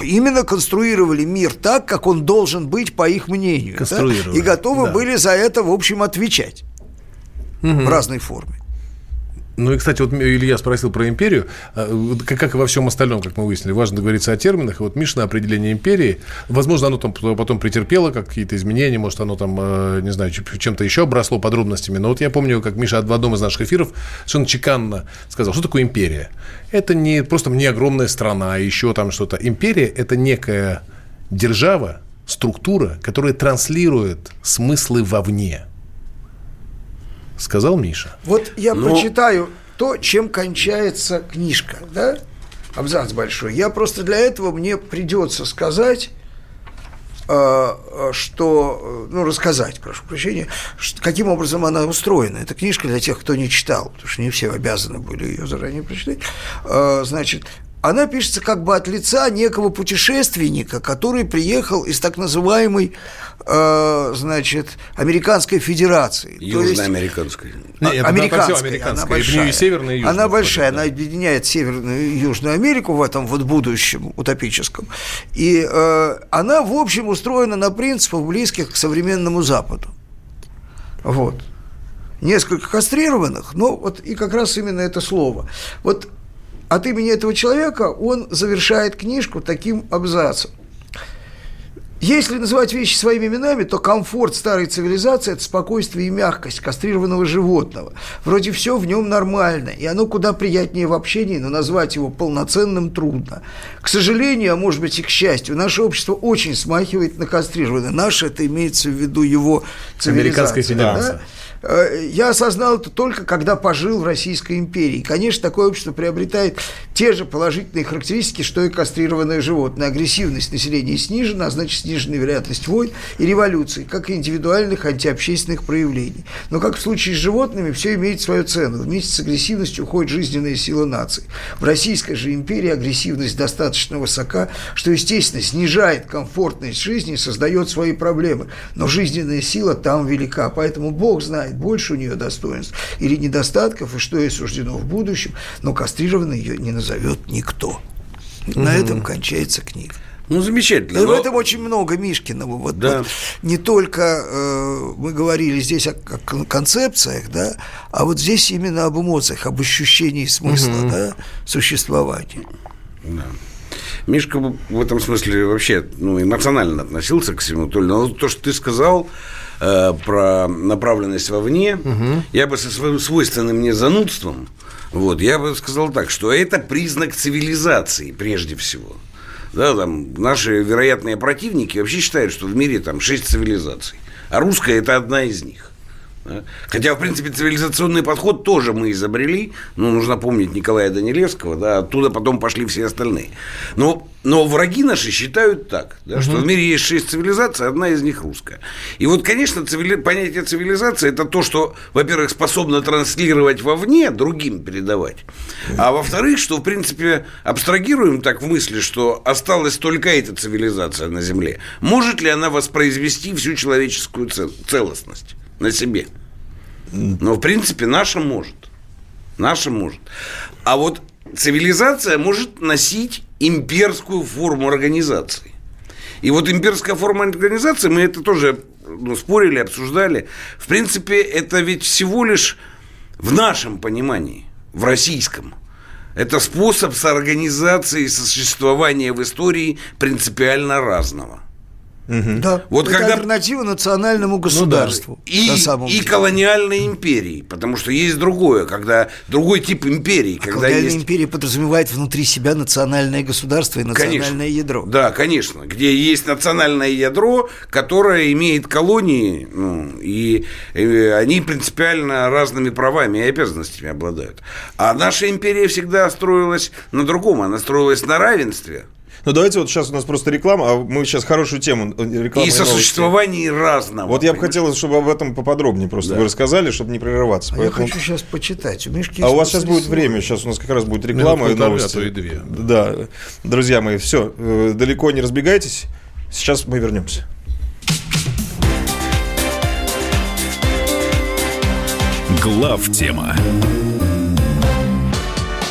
именно конструировали мир так, как он должен быть, по их мнению, да? и готовы да. были за это, в общем, отвечать угу. в разной форме. Ну и, кстати, вот Илья спросил про империю, а, как и во всем остальном, как мы выяснили, важно говорить о терминах. И вот Мишина определение империи, возможно, оно там потом претерпело какие-то изменения, может, оно там, э, не знаю, чем-то еще обросло подробностями. Но вот я помню, как Миша в одном из наших эфиров совершенно чеканно сказал, что такое империя. Это не просто не огромная страна, а еще там что-то. Империя – это некая держава, структура, которая транслирует смыслы вовне – сказал Миша. Вот я Но... Ну, прочитаю то, чем кончается книжка, да? Абзац большой. Я просто для этого мне придется сказать, э, что, ну, рассказать, прошу прощения, каким образом она устроена. Эта книжка для тех, кто не читал, потому что не все обязаны были ее заранее прочитать. Э, значит, она пишется как бы от лица некого путешественника, который приехал из так называемой, э, значит, Американской Федерации. Южноамериканской. А, Нет, американская, американская, она большая. И северная и южная. Она большая, да. она объединяет Северную и Южную Америку в этом вот будущем утопическом. И э, она, в общем, устроена на принципах, близких к современному Западу. Вот несколько кастрированных, но вот и как раз именно это слово. Вот от имени этого человека он завершает книжку таким абзацем. Если называть вещи своими именами, то комфорт старой цивилизации – это спокойствие и мягкость кастрированного животного. Вроде все в нем нормально, и оно куда приятнее в общении, но назвать его полноценным трудно. К сожалению, а может быть и к счастью, наше общество очень смахивает на кастрированное. Наше – это имеется в виду его цивилизация. Американская федерация. Да? Э, я осознал это только, когда пожил в Российской империи. Конечно, такое общество приобретает те же положительные характеристики, что и кастрированное животное. Агрессивность населения снижена, а значит, снижена вероятность войн и революций, как и индивидуальных антиобщественных проявлений. Но, как в случае с животными, все имеет свою цену. Вместе с агрессивностью уходит жизненная сила наций. В Российской же империи агрессивность достаточно высока, что, естественно, снижает комфортность жизни создает свои проблемы. Но жизненная сила там велика, поэтому Бог знает, знает, больше у нее достоинств или недостатков, и что ей суждено в будущем, но кастрированной ее не назовет никто. На этом кончается книга. Ну, замечательно. Но... в этом очень много Мишкиного. Вот, да. вот не только э, мы говорили здесь о, о концепциях, да, а вот здесь именно об эмоциях, об ощущении смысла угу. да, существования. Да. Мишка в этом смысле вообще ну, эмоционально относился к всему. Но то, что ты сказал э, про направленность вовне, угу. я бы со своим свойственным мне занудством, вот, я бы сказал так, что это признак цивилизации прежде всего. Да, там, наши вероятные противники вообще считают, что в мире там шесть цивилизаций. А русская – это одна из них. Хотя, в принципе, цивилизационный подход тоже мы изобрели. Ну, нужно помнить Николая Данилевского, да, оттуда потом пошли все остальные. Но, но враги наши считают так, да, угу. что в мире есть шесть цивилизаций, одна из них русская. И вот, конечно, цивили... понятие цивилизации – это то, что, во-первых, способно транслировать вовне, другим передавать. А во-вторых, что, в принципе, абстрагируем так в мысли, что осталась только эта цивилизация на Земле. Может ли она воспроизвести всю человеческую целостность? На себе. Но, в принципе, наша может. Наша может. А вот цивилизация может носить имперскую форму организации. И вот имперская форма организации, мы это тоже ну, спорили, обсуждали. В принципе, это ведь всего лишь в нашем понимании, в российском. Это способ соорганизации существования в истории принципиально разного. Угу. Да, вот это когда... альтернатива национальному государству. Ну, да. и, самом и колониальной империи, потому что есть другое, когда другой тип империи. А когда колониальная есть... империя подразумевает внутри себя национальное государство и национальное конечно. ядро. Да, конечно, где есть национальное ядро, которое имеет колонии, ну, и, и они принципиально разными правами и обязанностями обладают. А наша империя всегда строилась на другом, она строилась на равенстве. Ну, давайте вот сейчас у нас просто реклама, а мы сейчас хорошую тему э, И сосуществование разного. Вот я бы хотел, чтобы об этом поподробнее просто да. вы рассказали, чтобы не прерываться. А Поэтому... Я хочу сейчас почитать. У Мишки а у вас сейчас будет время, сейчас у нас как раз будет реклама и новости. и две. Да, друзья мои, все, э, далеко не разбегайтесь. Сейчас мы вернемся. Глав тема.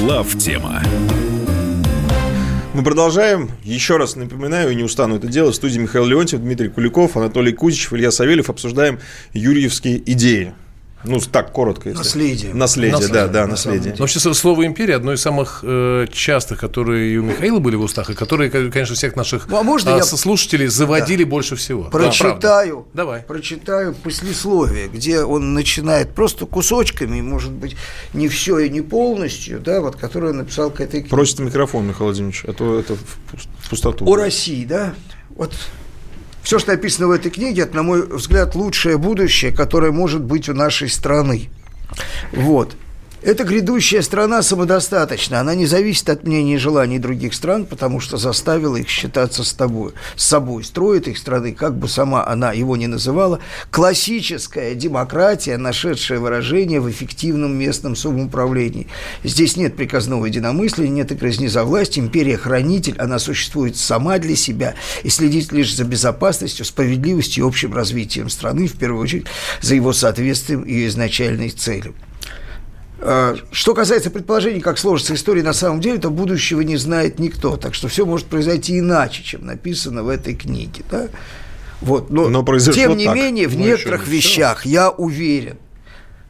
Глав тема. Мы продолжаем. Еще раз напоминаю, и не устану это делать, в студии Михаил Леонтьев, Дмитрий Куликов, Анатолий Кузичев, Илья Савельев обсуждаем юрьевские идеи. Ну, так коротко. Если. Наследие. Наследие, наследие да, да, наследие. Но вообще слово империя одно из самых э, частых, которые и у Михаила были в устах, и которые, конечно, всех наших а можно э, я... слушателей заводили да. больше всего. Прочитаю. Да, Давай. Прочитаю послесловие, где он начинает просто кусочками, может быть, не все и не полностью, да, вот, которое он написал к этой книге. Просит микрофон, Михаил Владимирович, а то это в пустоту. О России, да. Вот все, что написано в этой книге, это, на мой взгляд, лучшее будущее, которое может быть у нашей страны. Вот. Эта грядущая страна самодостаточна, она не зависит от мнений и желаний других стран, потому что заставила их считаться с, тобой, с собой, строит их страны, как бы сама она его не называла, классическая демократия, нашедшая выражение в эффективном местном самоуправлении. Здесь нет приказного единомыслия, нет и грызни за власть, империя-хранитель, она существует сама для себя и следит лишь за безопасностью, справедливостью и общим развитием страны, в первую очередь за его соответствием ее изначальной целям. А, что касается предположений, как сложится история на самом деле, то будущего не знает никто. Так что все может произойти иначе, чем написано в этой книге. Да? Вот. Но, Но тем не так. менее, в Мы некоторых вещах все. я уверен,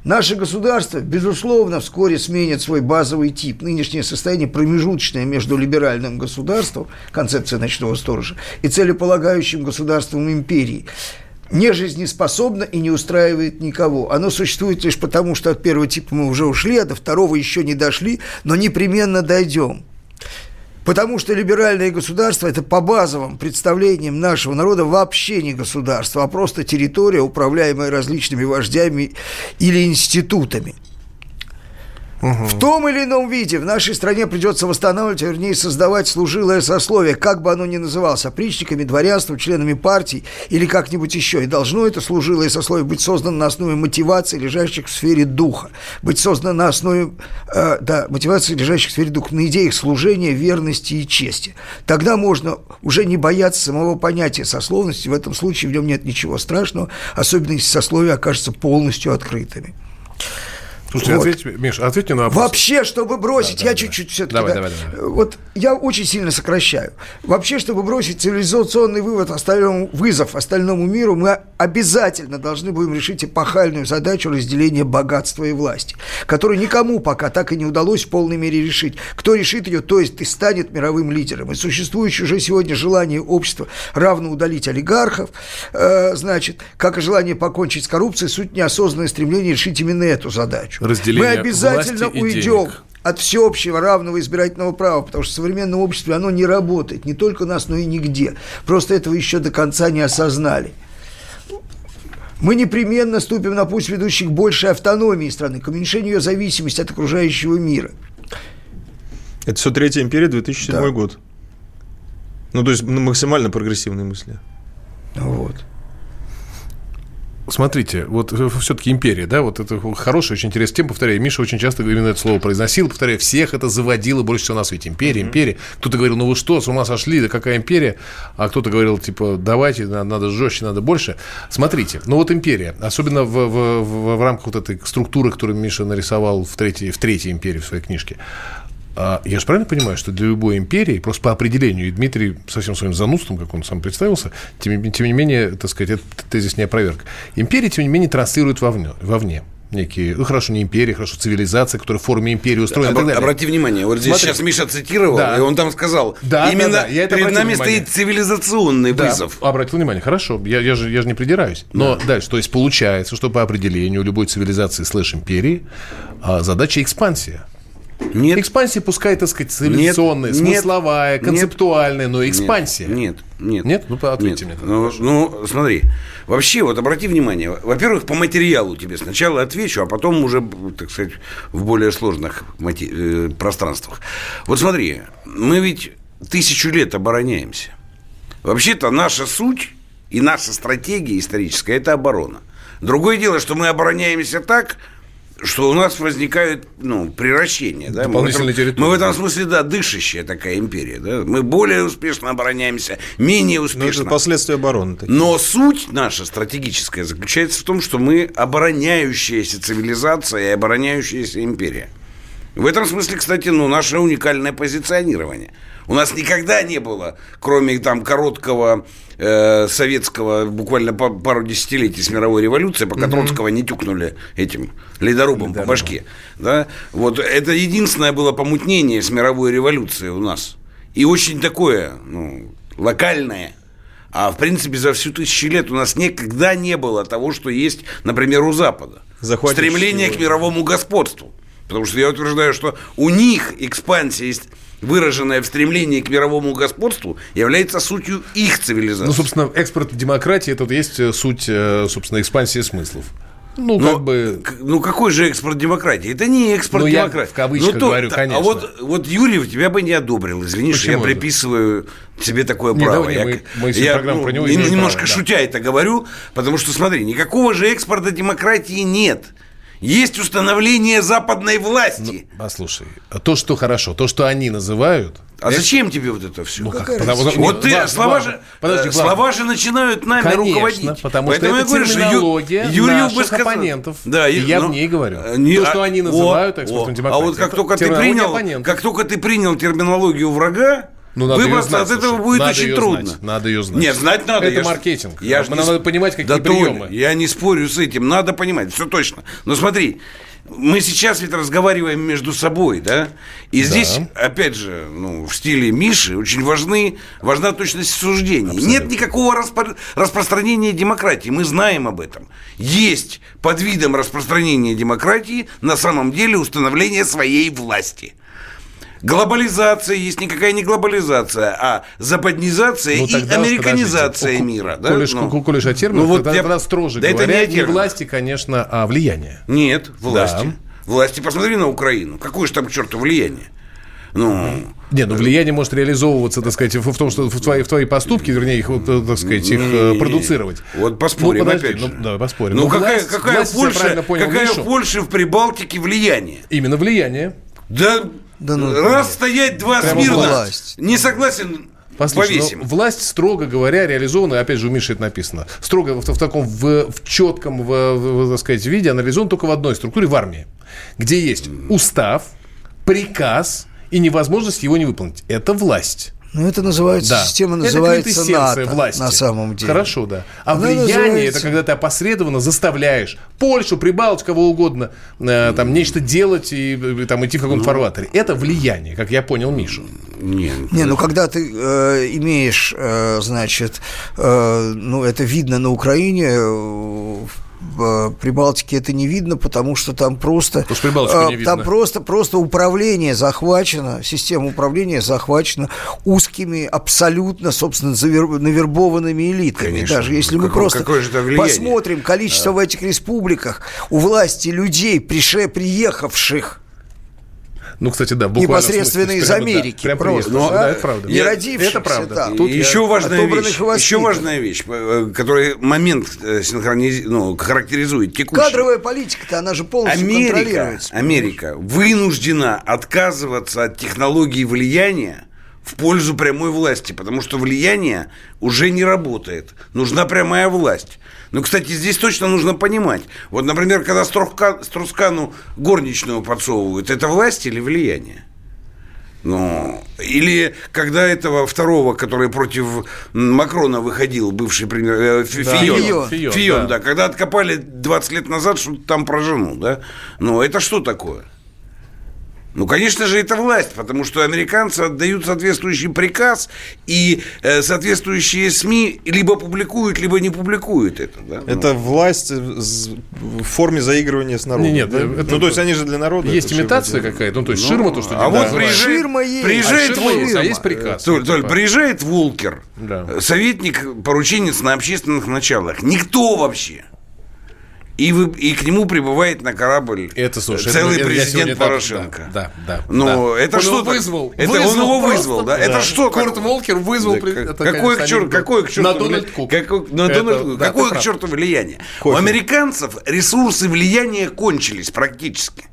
Наше государство, безусловно, вскоре сменит свой базовый тип. Нынешнее состояние промежуточное между либеральным государством, концепция ночного сторожа, и целеполагающим государством империи. Не жизнеспособно и не устраивает никого. Оно существует лишь потому, что от первого типа мы уже ушли, а до второго еще не дошли, но непременно дойдем. Потому что либеральное государство – это по базовым представлениям нашего народа вообще не государство, а просто территория, управляемая различными вождями или институтами – Угу. В том или ином виде в нашей стране придется восстанавливать, вернее, создавать служилое сословие, как бы оно ни называлось, опричниками, дворянством, членами партий или как-нибудь еще. И должно это служилое сословие быть создано на основе мотивации, лежащих в сфере духа. Быть создано на основе, э, да, мотивации, лежащих в сфере духа, на идеях служения, верности и чести. Тогда можно уже не бояться самого понятия сословности. В этом случае в нем нет ничего страшного, особенно если сословия окажутся полностью открытыми. Слушайте, вот. ответьте, Миш, ответьте на вопрос. Вообще, чтобы бросить, да, я чуть-чуть все-таки... Давай, да, давай, давай. Вот я очень сильно сокращаю. Вообще, чтобы бросить цивилизационный вывод, остальному, вызов остальному миру, мы обязательно должны будем решить эпохальную задачу разделения богатства и власти, которую никому пока так и не удалось в полной мере решить. Кто решит ее, то есть и станет мировым лидером. И существующее уже сегодня желание общества равно удалить олигархов, э, значит, как и желание покончить с коррупцией, суть неосознанное стремление решить именно эту задачу разделения Мы обязательно уйдем от всеобщего равного избирательного права, потому что в современном обществе оно не работает, не только у нас, но и нигде. Просто этого еще до конца не осознали. Мы непременно ступим на путь, ведущий к большей автономии страны, к уменьшению ее зависимости от окружающего мира. Это все Третья империя, 2007 да. год. Ну, то есть максимально прогрессивные мысли. Вот. Смотрите, вот все-таки империя, да, вот это хорошая, очень интересная тема, повторяю, Миша очень часто именно это слово произносил, повторяю, всех это заводило больше всего на свете. Империя, mm-hmm. империя. Кто-то говорил, ну вы что, с ума сошли, да какая империя? А кто-то говорил, типа, давайте, надо жестче, надо больше. Смотрите, ну вот империя, особенно в, в, в, в рамках вот этой структуры, которую Миша нарисовал в третьей, в третьей империи в своей книжке, я же правильно понимаю, что для любой империи, просто по определению, и Дмитрий совсем своим занудством, как он сам представился, тем, тем не менее, так сказать, это тезис не опроверг. Империя, тем не менее, транслирует вовне. вовне некие, ну хорошо, не империя, хорошо, цивилизация, которая в форме империи устроена. Об, обрати внимание, вот здесь Смотри. сейчас Миша цитировал, да. и он там сказал, да, именно да, да. Я перед нами внимание. стоит цивилизационный да. вызов. Обратил внимание, хорошо, я, я, же, я же не придираюсь. Но да. дальше, то есть получается, что по определению любой цивилизации слэш империи а, задача экспансия. Нет. Экспансия, пускай, так сказать, цивилизационная, нет, смысловая, концептуальная, но экспансия. Нет, нет. Нет? Ну, ответьте нет. мне. Ну, ну, смотри. Вообще, вот обрати внимание. Во-первых, по материалу тебе сначала отвечу, а потом уже, так сказать, в более сложных мати- э, пространствах. Вот смотри, мы ведь тысячу лет обороняемся. Вообще-то наша суть и наша стратегия историческая – это оборона. Другое дело, что мы обороняемся так – что у нас возникают ну, приращения. Да? Мы, в этом, мы в этом смысле, да, дышащая такая империя. Да? Мы более успешно обороняемся, менее успешно. Но это последствия обороны. Такие. Но суть наша стратегическая заключается в том, что мы обороняющаяся цивилизация и обороняющаяся империя. В этом смысле, кстати, ну, наше уникальное позиционирование. У нас никогда не было, кроме там короткого э, советского, буквально по, пару десятилетий с мировой революции, пока mm-hmm. Троцкого не тюкнули этим ледорубом да, по башке. Да. Вот это единственное было помутнение с мировой революцией у нас. И очень такое, ну, локальное. А в принципе за всю тысячу лет у нас никогда не было того, что есть, например, у Запада. Стремление к мировому господству. Потому что я утверждаю, что у них экспансия есть выраженная в стремлении к мировому господству, является сутью их цивилизации. Ну, собственно, экспорт демократии – это вот есть э, суть, э, собственно, экспансии смыслов. Ну, Но, как бы... Ну, какой же экспорт демократии? Это не экспорт ну, демократии. Я в кавычках ну, то, говорю, конечно. А вот, вот Юрьев тебя бы не одобрил. Извини, Почему что я приписываю себе такое не, право. я, мы, мы я ну, про него немножко право, шутя да. это говорю, потому что, смотри, никакого же экспорта демократии нет. Есть установление западной власти. Ну, послушай, то, что хорошо, то, что они называют, а это... зачем тебе вот это все? Ну, как? Потому, вот нет, ты, важно, слова. Же, Подожди, слова же начинают нами Конечно, руководить. потому Поэтому что это говорю, терминология что Ю, наших сказал... оппонентов. Да, и, я ну, в ней говорю. Не, то, что они называют экспортом демократии. А вот как только, ты принял, как только ты принял терминологию врага, ну, надо Выбраться знать, от этого слушай, будет очень трудно. Знать, надо ее знать. Нет, знать надо. Это я маркетинг. Я надо не... понимать, какие да, приемы. я не спорю с этим. Надо понимать. Все точно. Но смотри, мы сейчас ведь разговариваем между собой, да? И да. здесь, опять же, ну, в стиле Миши очень важны, важна точность суждений. Абсолютно. Нет никакого распро- распространения демократии, мы знаем об этом. Есть под видом распространения демократии на самом деле установление своей власти – Глобализация есть никакая не глобализация, а западнизация ну, и американизация мира. Да? Коль, ну, коль, о терминах, ну, вот тогда, я... тогда строже да говоря, это не, не власти, конечно, а влияние. Нет, власти. Да. Власти, посмотри на Украину. Какое же там к черту влияние? Ну, не, ну влияние может реализовываться, так сказать, в том, что в твои, в твои поступки, вернее, их, так сказать, их э, не, продуцировать. Вот поспорим, ну, подожди, опять же. Ну, да, поспорим. Ну, ну какая, власть, какая, власть, Польша, какая Мишу? Польша в Прибалтике влияние? Именно влияние. Да да ну, Раз стоять два смирно. Власть. Не согласен. Послушай, повесим. власть, строго говоря, реализована, опять же, у Миши это написано, строго в, в таком, в, в четком, в, в, так сказать, виде анализован только в одной структуре, в армии, где есть устав, приказ и невозможность его не выполнить. Это власть. Ну, это называется, да. система называется это НАТО власти. на самом деле. Хорошо, да. А Она влияние называется... это когда ты опосредованно заставляешь Польшу, Прибалтику, кого угодно, э, там нечто делать и, и там идти в каком-то ну, фарватере. Это влияние, как я понял Мишу. Нет. Не, ну когда ты э, имеешь, э, значит, э, ну это видно на Украине, э, в Прибалтике это не видно, потому что там просто, потому что не там просто, просто управление захвачено, система управления захвачена узкими, абсолютно, собственно, навербованными элитами. Конечно. Даже если мы просто посмотрим количество а. в этих республиках у власти людей, приехавших ну, кстати, да, непосредственно смысле, из Америки. Да, просто, ну, да, это правда. Не родившихся это правда. там. Тут еще важная вещь, еще важная вещь, которая момент э, синхрониз... ну, характеризует текущий. Кадровая политика-то, она же полностью Америка, контролируется. Америка вынуждена отказываться от технологии влияния в пользу прямой власти, потому что влияние уже не работает. Нужна прямая власть. Ну, кстати, здесь точно нужно понимать. Вот, например, когда Струскану горничную подсовывают, это власть или влияние? Ну, или когда этого второго, который против Макрона выходил, бывший премьер, э, да. Фион, Фион, Фион да. да, когда откопали 20 лет назад что-то там про жену, да, ну, это что такое? Ну, конечно же, это власть, потому что американцы отдают соответствующий приказ, и э, соответствующие СМИ либо публикуют, либо не публикуют это. Да? Это ну. власть в форме заигрывания с народом. Нет, да? это, ну, то есть они же для народа. Есть имитация какая-то, ну, то есть ну, ширма, то, что... А вот приезжает, ширма есть. Приезжает, а, ширма есть, а есть приказ. Толь, Толь, приезжает Волкер, да. советник, порученец на общественных началах. Никто вообще и, вы, и к нему прибывает на корабль это, слушай, целый это, президент Порошенко. Да, да. Ну, да. это что? вызвал. Это вызвал он его вызвал, да? да. Это что? Курт Волкер вызвал. Да, это, какое, к черту, какое к черту на Дональд Кук. Какое, на это, Дональд, да, какое к черту влияние? Кофе. У американцев ресурсы влияния кончились практически.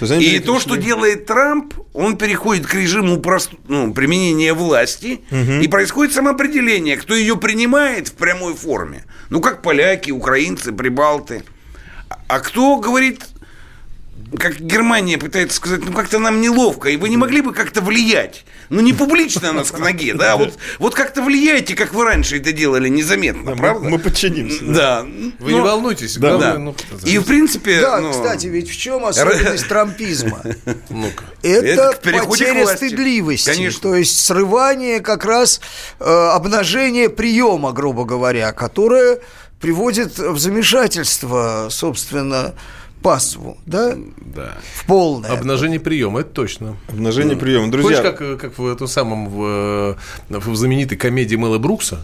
То и то, что делает Трамп, он переходит к режиму прост... ну, применения власти, угу. и происходит самоопределение, кто ее принимает в прямой форме. Ну, как поляки, украинцы, прибалты. А кто говорит, как Германия пытается сказать, ну как-то нам неловко, и вы не могли бы как-то влиять? Ну не публично нас к ноге, да, вот, вот как-то влияйте, как вы раньше это делали, незаметно, да, правда? Мы, мы подчинимся. Да. Вы но, не волнуйтесь. Да, да. Ну, и в принципе... Да, ну, кстати, ведь в чем особенность трампизма? Это, потеря стыдливости. Конечно. То есть срывание как раз э, обнажение приема, грубо говоря, которое приводит в замешательство, собственно, паству, да? Да. В полное. Обнажение приема, это точно. Обнажение ну, приема. Друзья... Помнишь, как, как в этом самом, в, в знаменитой комедии Мэла Брукса,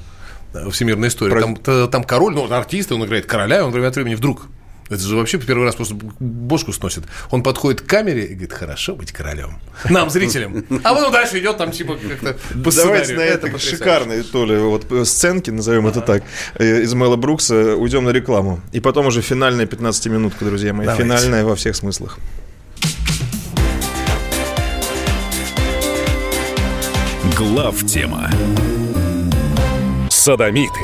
«Всемирная история», Про... там, там король, ну, артист, он играет короля, он время от времени вдруг это же вообще первый раз просто бошку сносит. Он подходит к камере и говорит, хорошо быть королем. Нам, зрителям. А потом дальше идет там типа как-то по Давайте на этой шикарной, то ли, вот э, сценки, назовем это так, э, из Мэла Брукса уйдем на рекламу. И потом уже финальная 15-минутка, друзья мои. Давайте. Финальная во всех смыслах. Глав тема. Садомиты,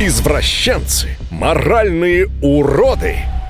извращенцы, моральные уроды –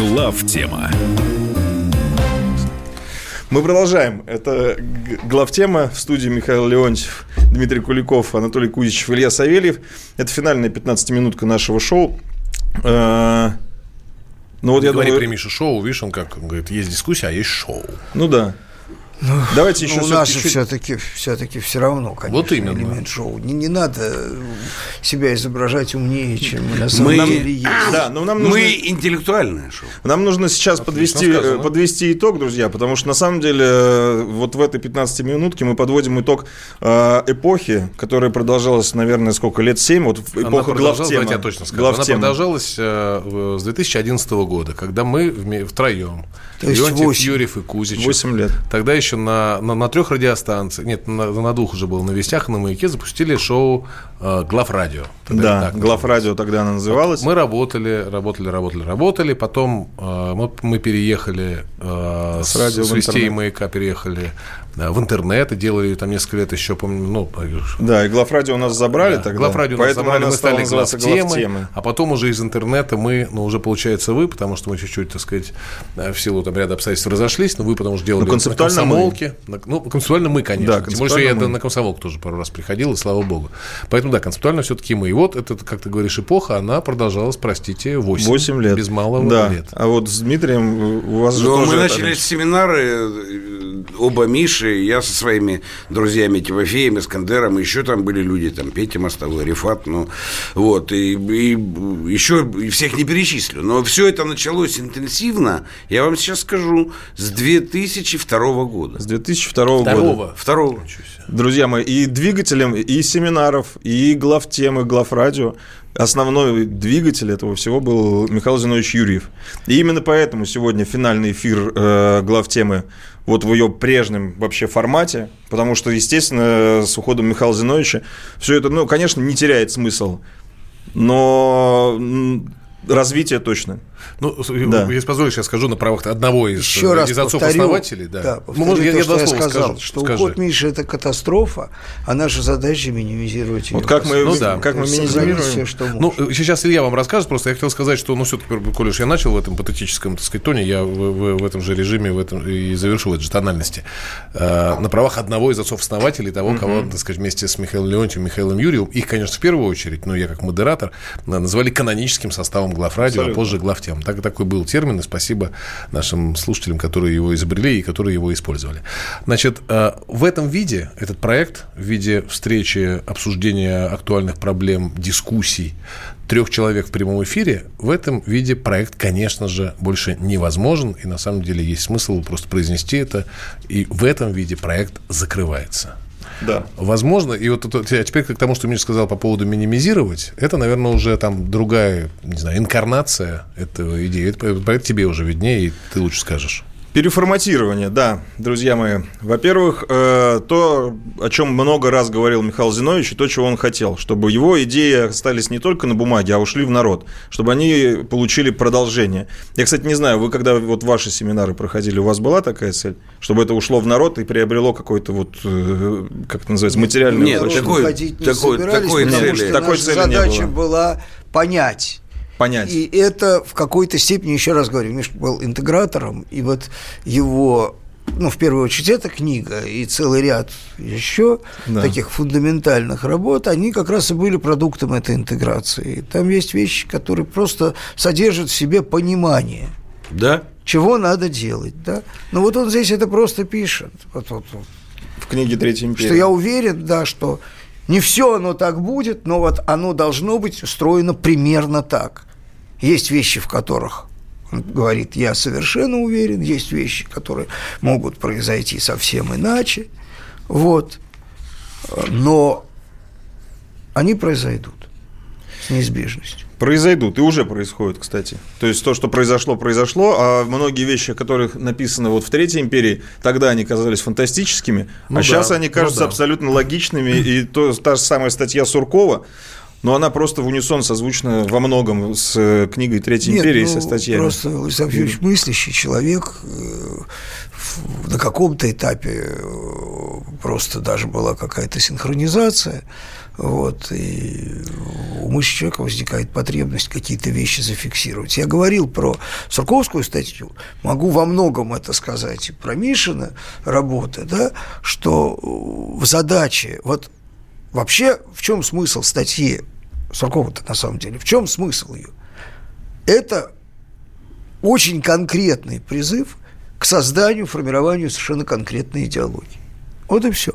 Глав тема. Мы продолжаем. Это главтема в студии Михаил Леонтьев, Дмитрий Куликов, Анатолий Кузичев, Илья Савельев. Это финальная 15-минутка нашего шоу. Э, ну вот я Говори думаю... при Мише шоу, видишь, он как он говорит, есть дискуссия, а есть шоу. Ну да. Ну, Давайте еще ну, у нас же все-таки все-таки все равно, конечно, вот именно. элемент шоу. Не, не надо себя изображать умнее, чем мы на самом мы, деле есть. Да, но нам нужно, мы интеллектуальное шоу. Нам нужно сейчас подвести, подвести итог, друзья, потому что на самом деле вот в этой 15 минутке мы подводим итог э, эпохи, которая продолжалась, наверное, сколько лет? 7, вот эпоха главтема. Я точно скажу. Она продолжалась э, с 2011 года, когда мы втроем, Леонтьев, Юрьев и Кузичев. 8 лет. Тогда еще на, на, на трех радиостанциях, нет, на, на двух уже было, на Вестях и на Маяке запустили шоу э, Главрадио. Да, Главрадио тогда она называлась. Мы работали, работали, работали, работали, потом э, мы, мы переехали э, с, радио с Вестей и Маяка переехали в интернет и делали там несколько лет еще, помню, ну... Да, и Главрадио у нас забрали да, тогда. Главрадио поэтому нас забрали, мы стали главтемы, главтемы, а потом уже из интернета мы, ну, уже получается вы, потому что мы чуть-чуть, так сказать, в силу там ряда обстоятельств разошлись, но вы потому что делали ну, концептуально на комсомолке. Мы. Ну, концептуально мы, конечно. Да, Тем более, что я мы. на комсомолку тоже пару раз приходил, и слава богу. Поэтому, да, концептуально все-таки мы. И вот, это, как ты говоришь, эпоха, она продолжалась, простите, 8, 8 лет. Без малого да. лет. А вот с Дмитрием у вас же ну, тоже... Мы начали семинары, э, оба Миши, я со своими друзьями Тимофеем, Искандером, еще там были люди, там Петя Мостовой, Рифат, ну, вот, и, и еще всех не перечислю. Но все это началось интенсивно, я вам сейчас скажу, с 2002 года. С 2002 Второго. года. Второго. Друзья мои, и двигателем, и семинаров, и глав темы, глав радио основной двигатель этого всего был Михаил Зинович Юрьев. И именно поэтому сегодня финальный эфир э, глав темы вот в ее прежнем вообще формате, потому что, естественно, с уходом Михаила Зиновича все это, ну, конечно, не теряет смысл, но развитие точно. Ну, да. если позволишь, я скажу на правах одного из, Еще раз из отцов-основателей. Да. Да, повторю ну, может, я, то, я что я сказал, скажу, что скажи. уход Миши – это катастрофа, а наша задача – минимизировать ее. Вот как мы, ну, да. как мы минимизируем? Все, что ну, сейчас Илья вам расскажет, просто я хотел сказать, что, ну, все-таки, коль уж я начал в этом патетическом, так сказать, тоне, я в, в, в этом же режиме в этом и завершу в этой же тональности. Э, на правах одного из отцов-основателей, того, кого, так сказать, вместе с Михаилом Леонтьевым, Михаилом Юрьевым, их, конечно, в первую очередь, но я как модератор, назвали каноническим составом главрадио, а позже главтем. Так, такой был термин, и спасибо нашим слушателям, которые его изобрели и которые его использовали. Значит, э, в этом виде, этот проект, в виде встречи, обсуждения актуальных проблем, дискуссий, трех человек в прямом эфире, в этом виде проект, конечно же, больше невозможен, и на самом деле есть смысл просто произнести это, и в этом виде проект закрывается. Да. Возможно, и вот а теперь к тому, что Миша сказал по поводу минимизировать, это, наверное, уже там другая, не знаю, инкарнация этого идеи. Это, это тебе уже виднее, и ты лучше скажешь. Переформатирование, да, друзья мои. Во-первых, э, то, о чем много раз говорил Михаил Зинович, и то, чего он хотел, чтобы его идеи остались не только на бумаге, а ушли в народ, чтобы они получили продолжение. Я, кстати, не знаю, вы когда вот ваши семинары проходили, у вас была такая цель, чтобы это ушло в народ и приобрело какой-то вот, э, как это называется, материальный Нет, такой, такой, такой цели, такой цели задача была понять понять. И это в какой-то степени, еще раз говорю, Миш был интегратором, и вот его ну, в первую очередь, эта книга и целый ряд еще да. таких фундаментальных работ, они как раз и были продуктом этой интеграции. Там есть вещи, которые просто содержат в себе понимание. Да. Чего надо делать, да? Ну, вот он здесь это просто пишет. Вот, вот, вот. В книге «Третья империя». Что я уверен, да, что не все оно так будет, но вот оно должно быть устроено примерно так. Есть вещи, в которых он говорит, я совершенно уверен, есть вещи, которые могут произойти совсем иначе, вот, но они произойдут. неизбежность. Произойдут, и уже происходят, кстати. То есть то, что произошло, произошло, а многие вещи, о которых написано вот в Третьей империи, тогда они казались фантастическими, Ну а да, сейчас они ну кажутся да. абсолютно логичными, и то, та же самая статья Суркова, но она просто в унисон созвучна во многом с э, книгой Третьей Нет, империи, ну, со статьями. Просто Владислав Юрьевич мыслящий человек э, на каком-то этапе э, просто даже была какая-то синхронизация. Вот, и у мысли человека возникает потребность какие-то вещи зафиксировать. Я говорил про Сурковскую статью, могу во многом это сказать и про Мишина работы, да, что в задаче, вот вообще в чем смысл статьи Суркова-то на самом деле, в чем смысл ее? Это очень конкретный призыв к созданию, формированию совершенно конкретной идеологии. Вот и все.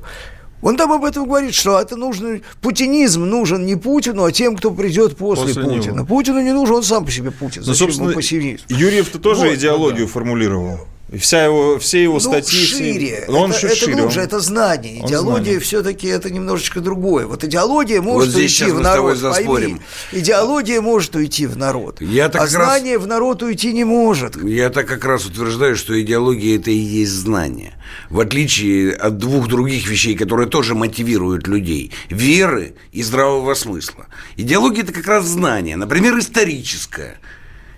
Он там об этом говорит, что это нужно, путинизм нужен не Путину, а тем, кто придет после, После Путина. него. Путину не нужен, он сам по себе Путин. Ну, Зачем собственно, ему? Юрьев-то тоже Вот, ну идеологию формулировал. Вся его, все его Ну, статьи... все- шире. Ну, он это, чуть это шире, глубже, он- это знание. Идеология знание. все-таки это немножечко другое. Вот идеология может здесь уйти в мы с тобой народ. пойми. Идеология может уйти в народ. Я-то а как раз- знание в народ уйти не может. Я так как раз утверждаю, что идеология – это и есть знание. В отличие от двух других вещей, которые тоже мотивируют людей – веры и здравого смысла. Идеология – это как раз знание, например, историческое.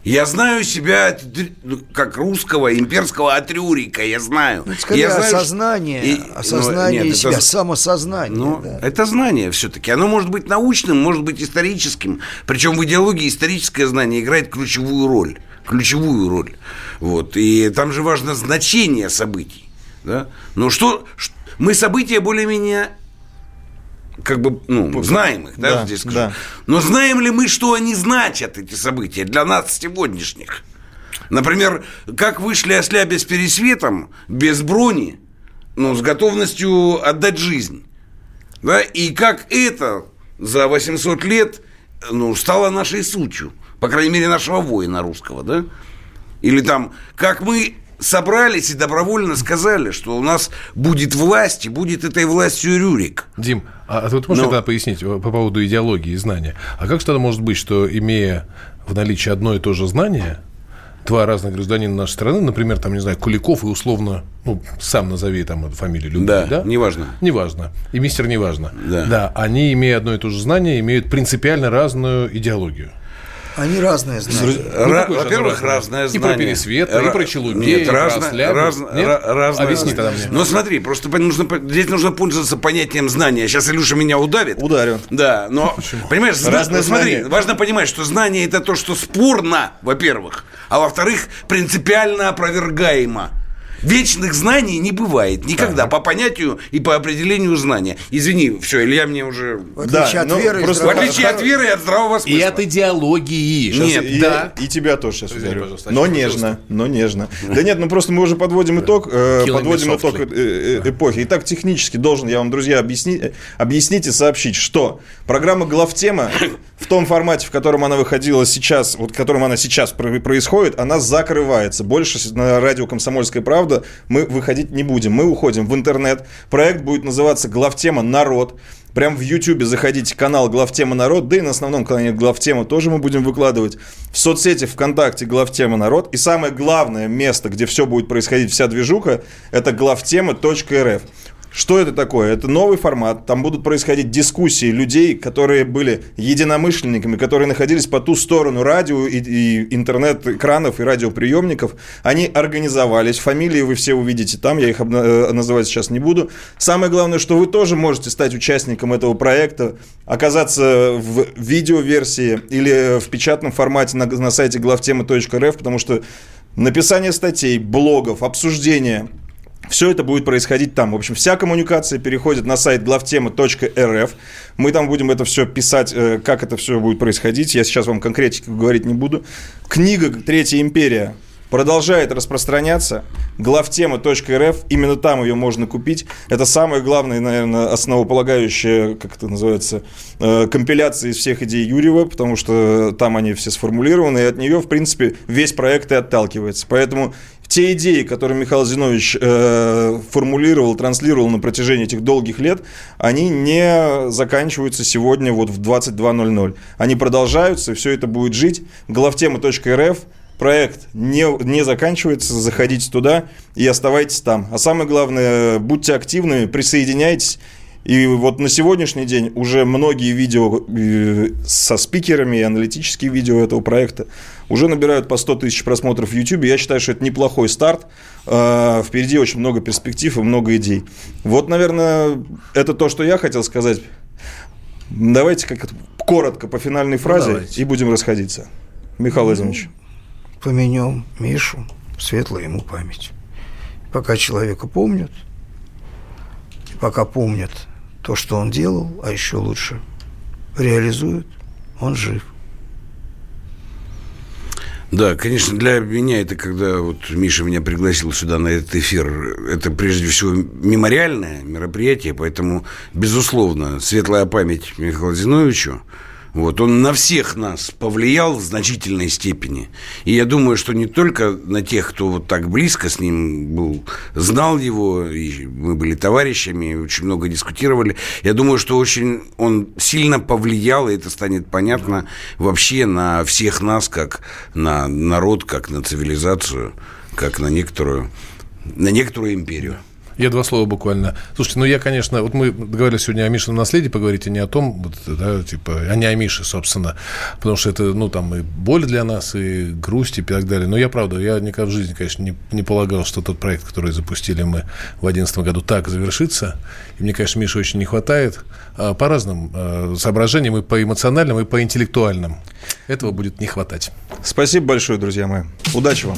Я знаю себя ну, как русского имперского атрюрика, я знаю. Ну, скорее я знаю, осознание, и- осознание ну, нет, себя, это- самосознание. ну, да. это знание все-таки. Оно может быть научным, может быть историческим. Причем в идеологии историческое знание играет ключевую роль. Ключевую роль. Вот. И там же важно значение событий. Да? Но что, мы события более-менее как бы, ну, знаем их, да, Да, здесь скажу. да. Но знаем ли мы, что они значат, эти события, для нас сегодняшних? Например, как вышли ослябя с пересветом, без брони, ну, с готовностью отдать жизнь. Да? И как это за 800 лет ну, стало нашей сутью, по крайней мере, нашего воина русского, да? Или там, как мы собрались и добровольно сказали, что у нас будет власть, и будет этой властью Рюрик. Дим, а ты вот можешь Ну. тогда пояснить э, по поводу идеологии и знания? А как тогда может быть, что имея в наличии одно и то же знание, два разных гражданина нашей страны, например, там, не знаю, Куликов и условно, ну, сам назови там фамилию любую, Да, да? неважно. Неважно. И мистер неважно. Да. они, имея одно и то же знание, имеют принципиально разную идеологию. Они разные знания. Ну, Ра- Во-первых, оно разное И знание. про пересвет, и Ра- про челубей, Нет, и про разное- ослябю. раз- Нет? разное Объясни знание. тогда мне. Ну, смотри, просто нужно, здесь нужно пользоваться понятием знания. Сейчас Илюша меня удавит. Ударю. Да, но, понимаешь, зна- Разные смотри, знания. важно понимать, что знание – это то, что спорно, во-первых, а во-вторых, принципиально опровергаемо. Вечных знаний не бывает никогда по понятию и по определению знания. Извини, все, Илья мне уже... В отличие Да, от ну, веры просто- В отличие от веры и от здравого смысла. И от идеологии. Щас Нет, и, да. и тебя тоже сейчас Извини, ударю. Но нежно, но нежно. Да нет, ну просто мы уже подводим итог, э, подводим итог э, э, эпохи. Итак, технически должен я вам, друзья, объяснить, объяснить и сообщить, что программа «Главтема» в том формате, в котором она выходила сейчас, вот в котором она сейчас про- происходит, она закрывается. Больше на радио «Комсомольская правда» мы выходить не будем. Мы уходим в интернет. Проект будет называться «Главтема. Народ». Прям в Ютьюбе заходите, канал «Главтема народ», да и на основном канале «Главтема» тоже мы будем выкладывать. В соцсети ВКонтакте «Главтема народ». И самое главное место, где все будет происходить, вся движуха, это главтема.рф. Что это такое? Это новый формат. Там будут происходить дискуссии людей, которые были единомышленниками, которые находились по ту сторону радио и, и интернет-экранов и радиоприемников. Они организовались. Фамилии вы все увидите там. Я их обна- э, называть сейчас не буду. Самое главное, что вы тоже можете стать участником этого проекта, оказаться в видеоверсии или в печатном формате на, на сайте главтемы.рф, потому что написание статей, блогов, обсуждения все это будет происходить там. В общем, вся коммуникация переходит на сайт главтема.рф. Мы там будем это все писать, э, как это все будет происходить. Я сейчас вам конкретику говорить не буду. Книга «Третья империя» продолжает распространяться. Главтема.рф, именно там ее можно купить. Это самое главное, наверное, основополагающее, как это называется, э, компиляция из всех идей Юрьева, потому что там они все сформулированы, и от нее, в принципе, весь проект и отталкивается. Поэтому те идеи, которые Михаил Зинович э, формулировал, транслировал на протяжении этих долгих лет, они не заканчиваются сегодня вот в 22.00. Они продолжаются, все это будет жить. Главтема.рф проект не, не заканчивается, заходите туда и оставайтесь там. А самое главное, будьте активными, присоединяйтесь. И вот на сегодняшний день уже многие видео э, со спикерами и аналитические видео этого проекта уже набирают по 100 тысяч просмотров в YouTube. Я считаю, что это неплохой старт. Э, впереди очень много перспектив и много идей. Вот, наверное, это то, что я хотел сказать. Давайте как коротко по финальной фразе ну, и будем расходиться. Михаил Владимирович. Поменем Мишу, светлая ему память. Пока человека помнят, пока помнят то, что он делал, а еще лучше реализует, он жив. Да, конечно, для меня это, когда вот Миша меня пригласил сюда на этот эфир, это прежде всего мемориальное мероприятие, поэтому, безусловно, светлая память Михаилу Зиновичу, вот, он на всех нас повлиял в значительной степени. И я думаю, что не только на тех, кто вот так близко с ним был, знал его, и мы были товарищами, очень много дискутировали. Я думаю, что очень он сильно повлиял, и это станет понятно вообще на всех нас, как на народ, как на цивилизацию, как на некоторую, на некоторую империю. Я два слова буквально. Слушайте, ну я, конечно, вот мы договорились сегодня о Мишином наследии поговорить, а не о том, вот, да, типа, а не о Мише, собственно, потому что это, ну, там и боль для нас, и грусть, и так далее. Но я, правда, я никогда в жизни, конечно, не, не полагал, что тот проект, который запустили мы в 2011 году, так завершится. И мне, конечно, Миши очень не хватает а, по разным а, соображениям, и по эмоциональным, и по интеллектуальным. Этого будет не хватать. Спасибо большое, друзья мои. Удачи вам.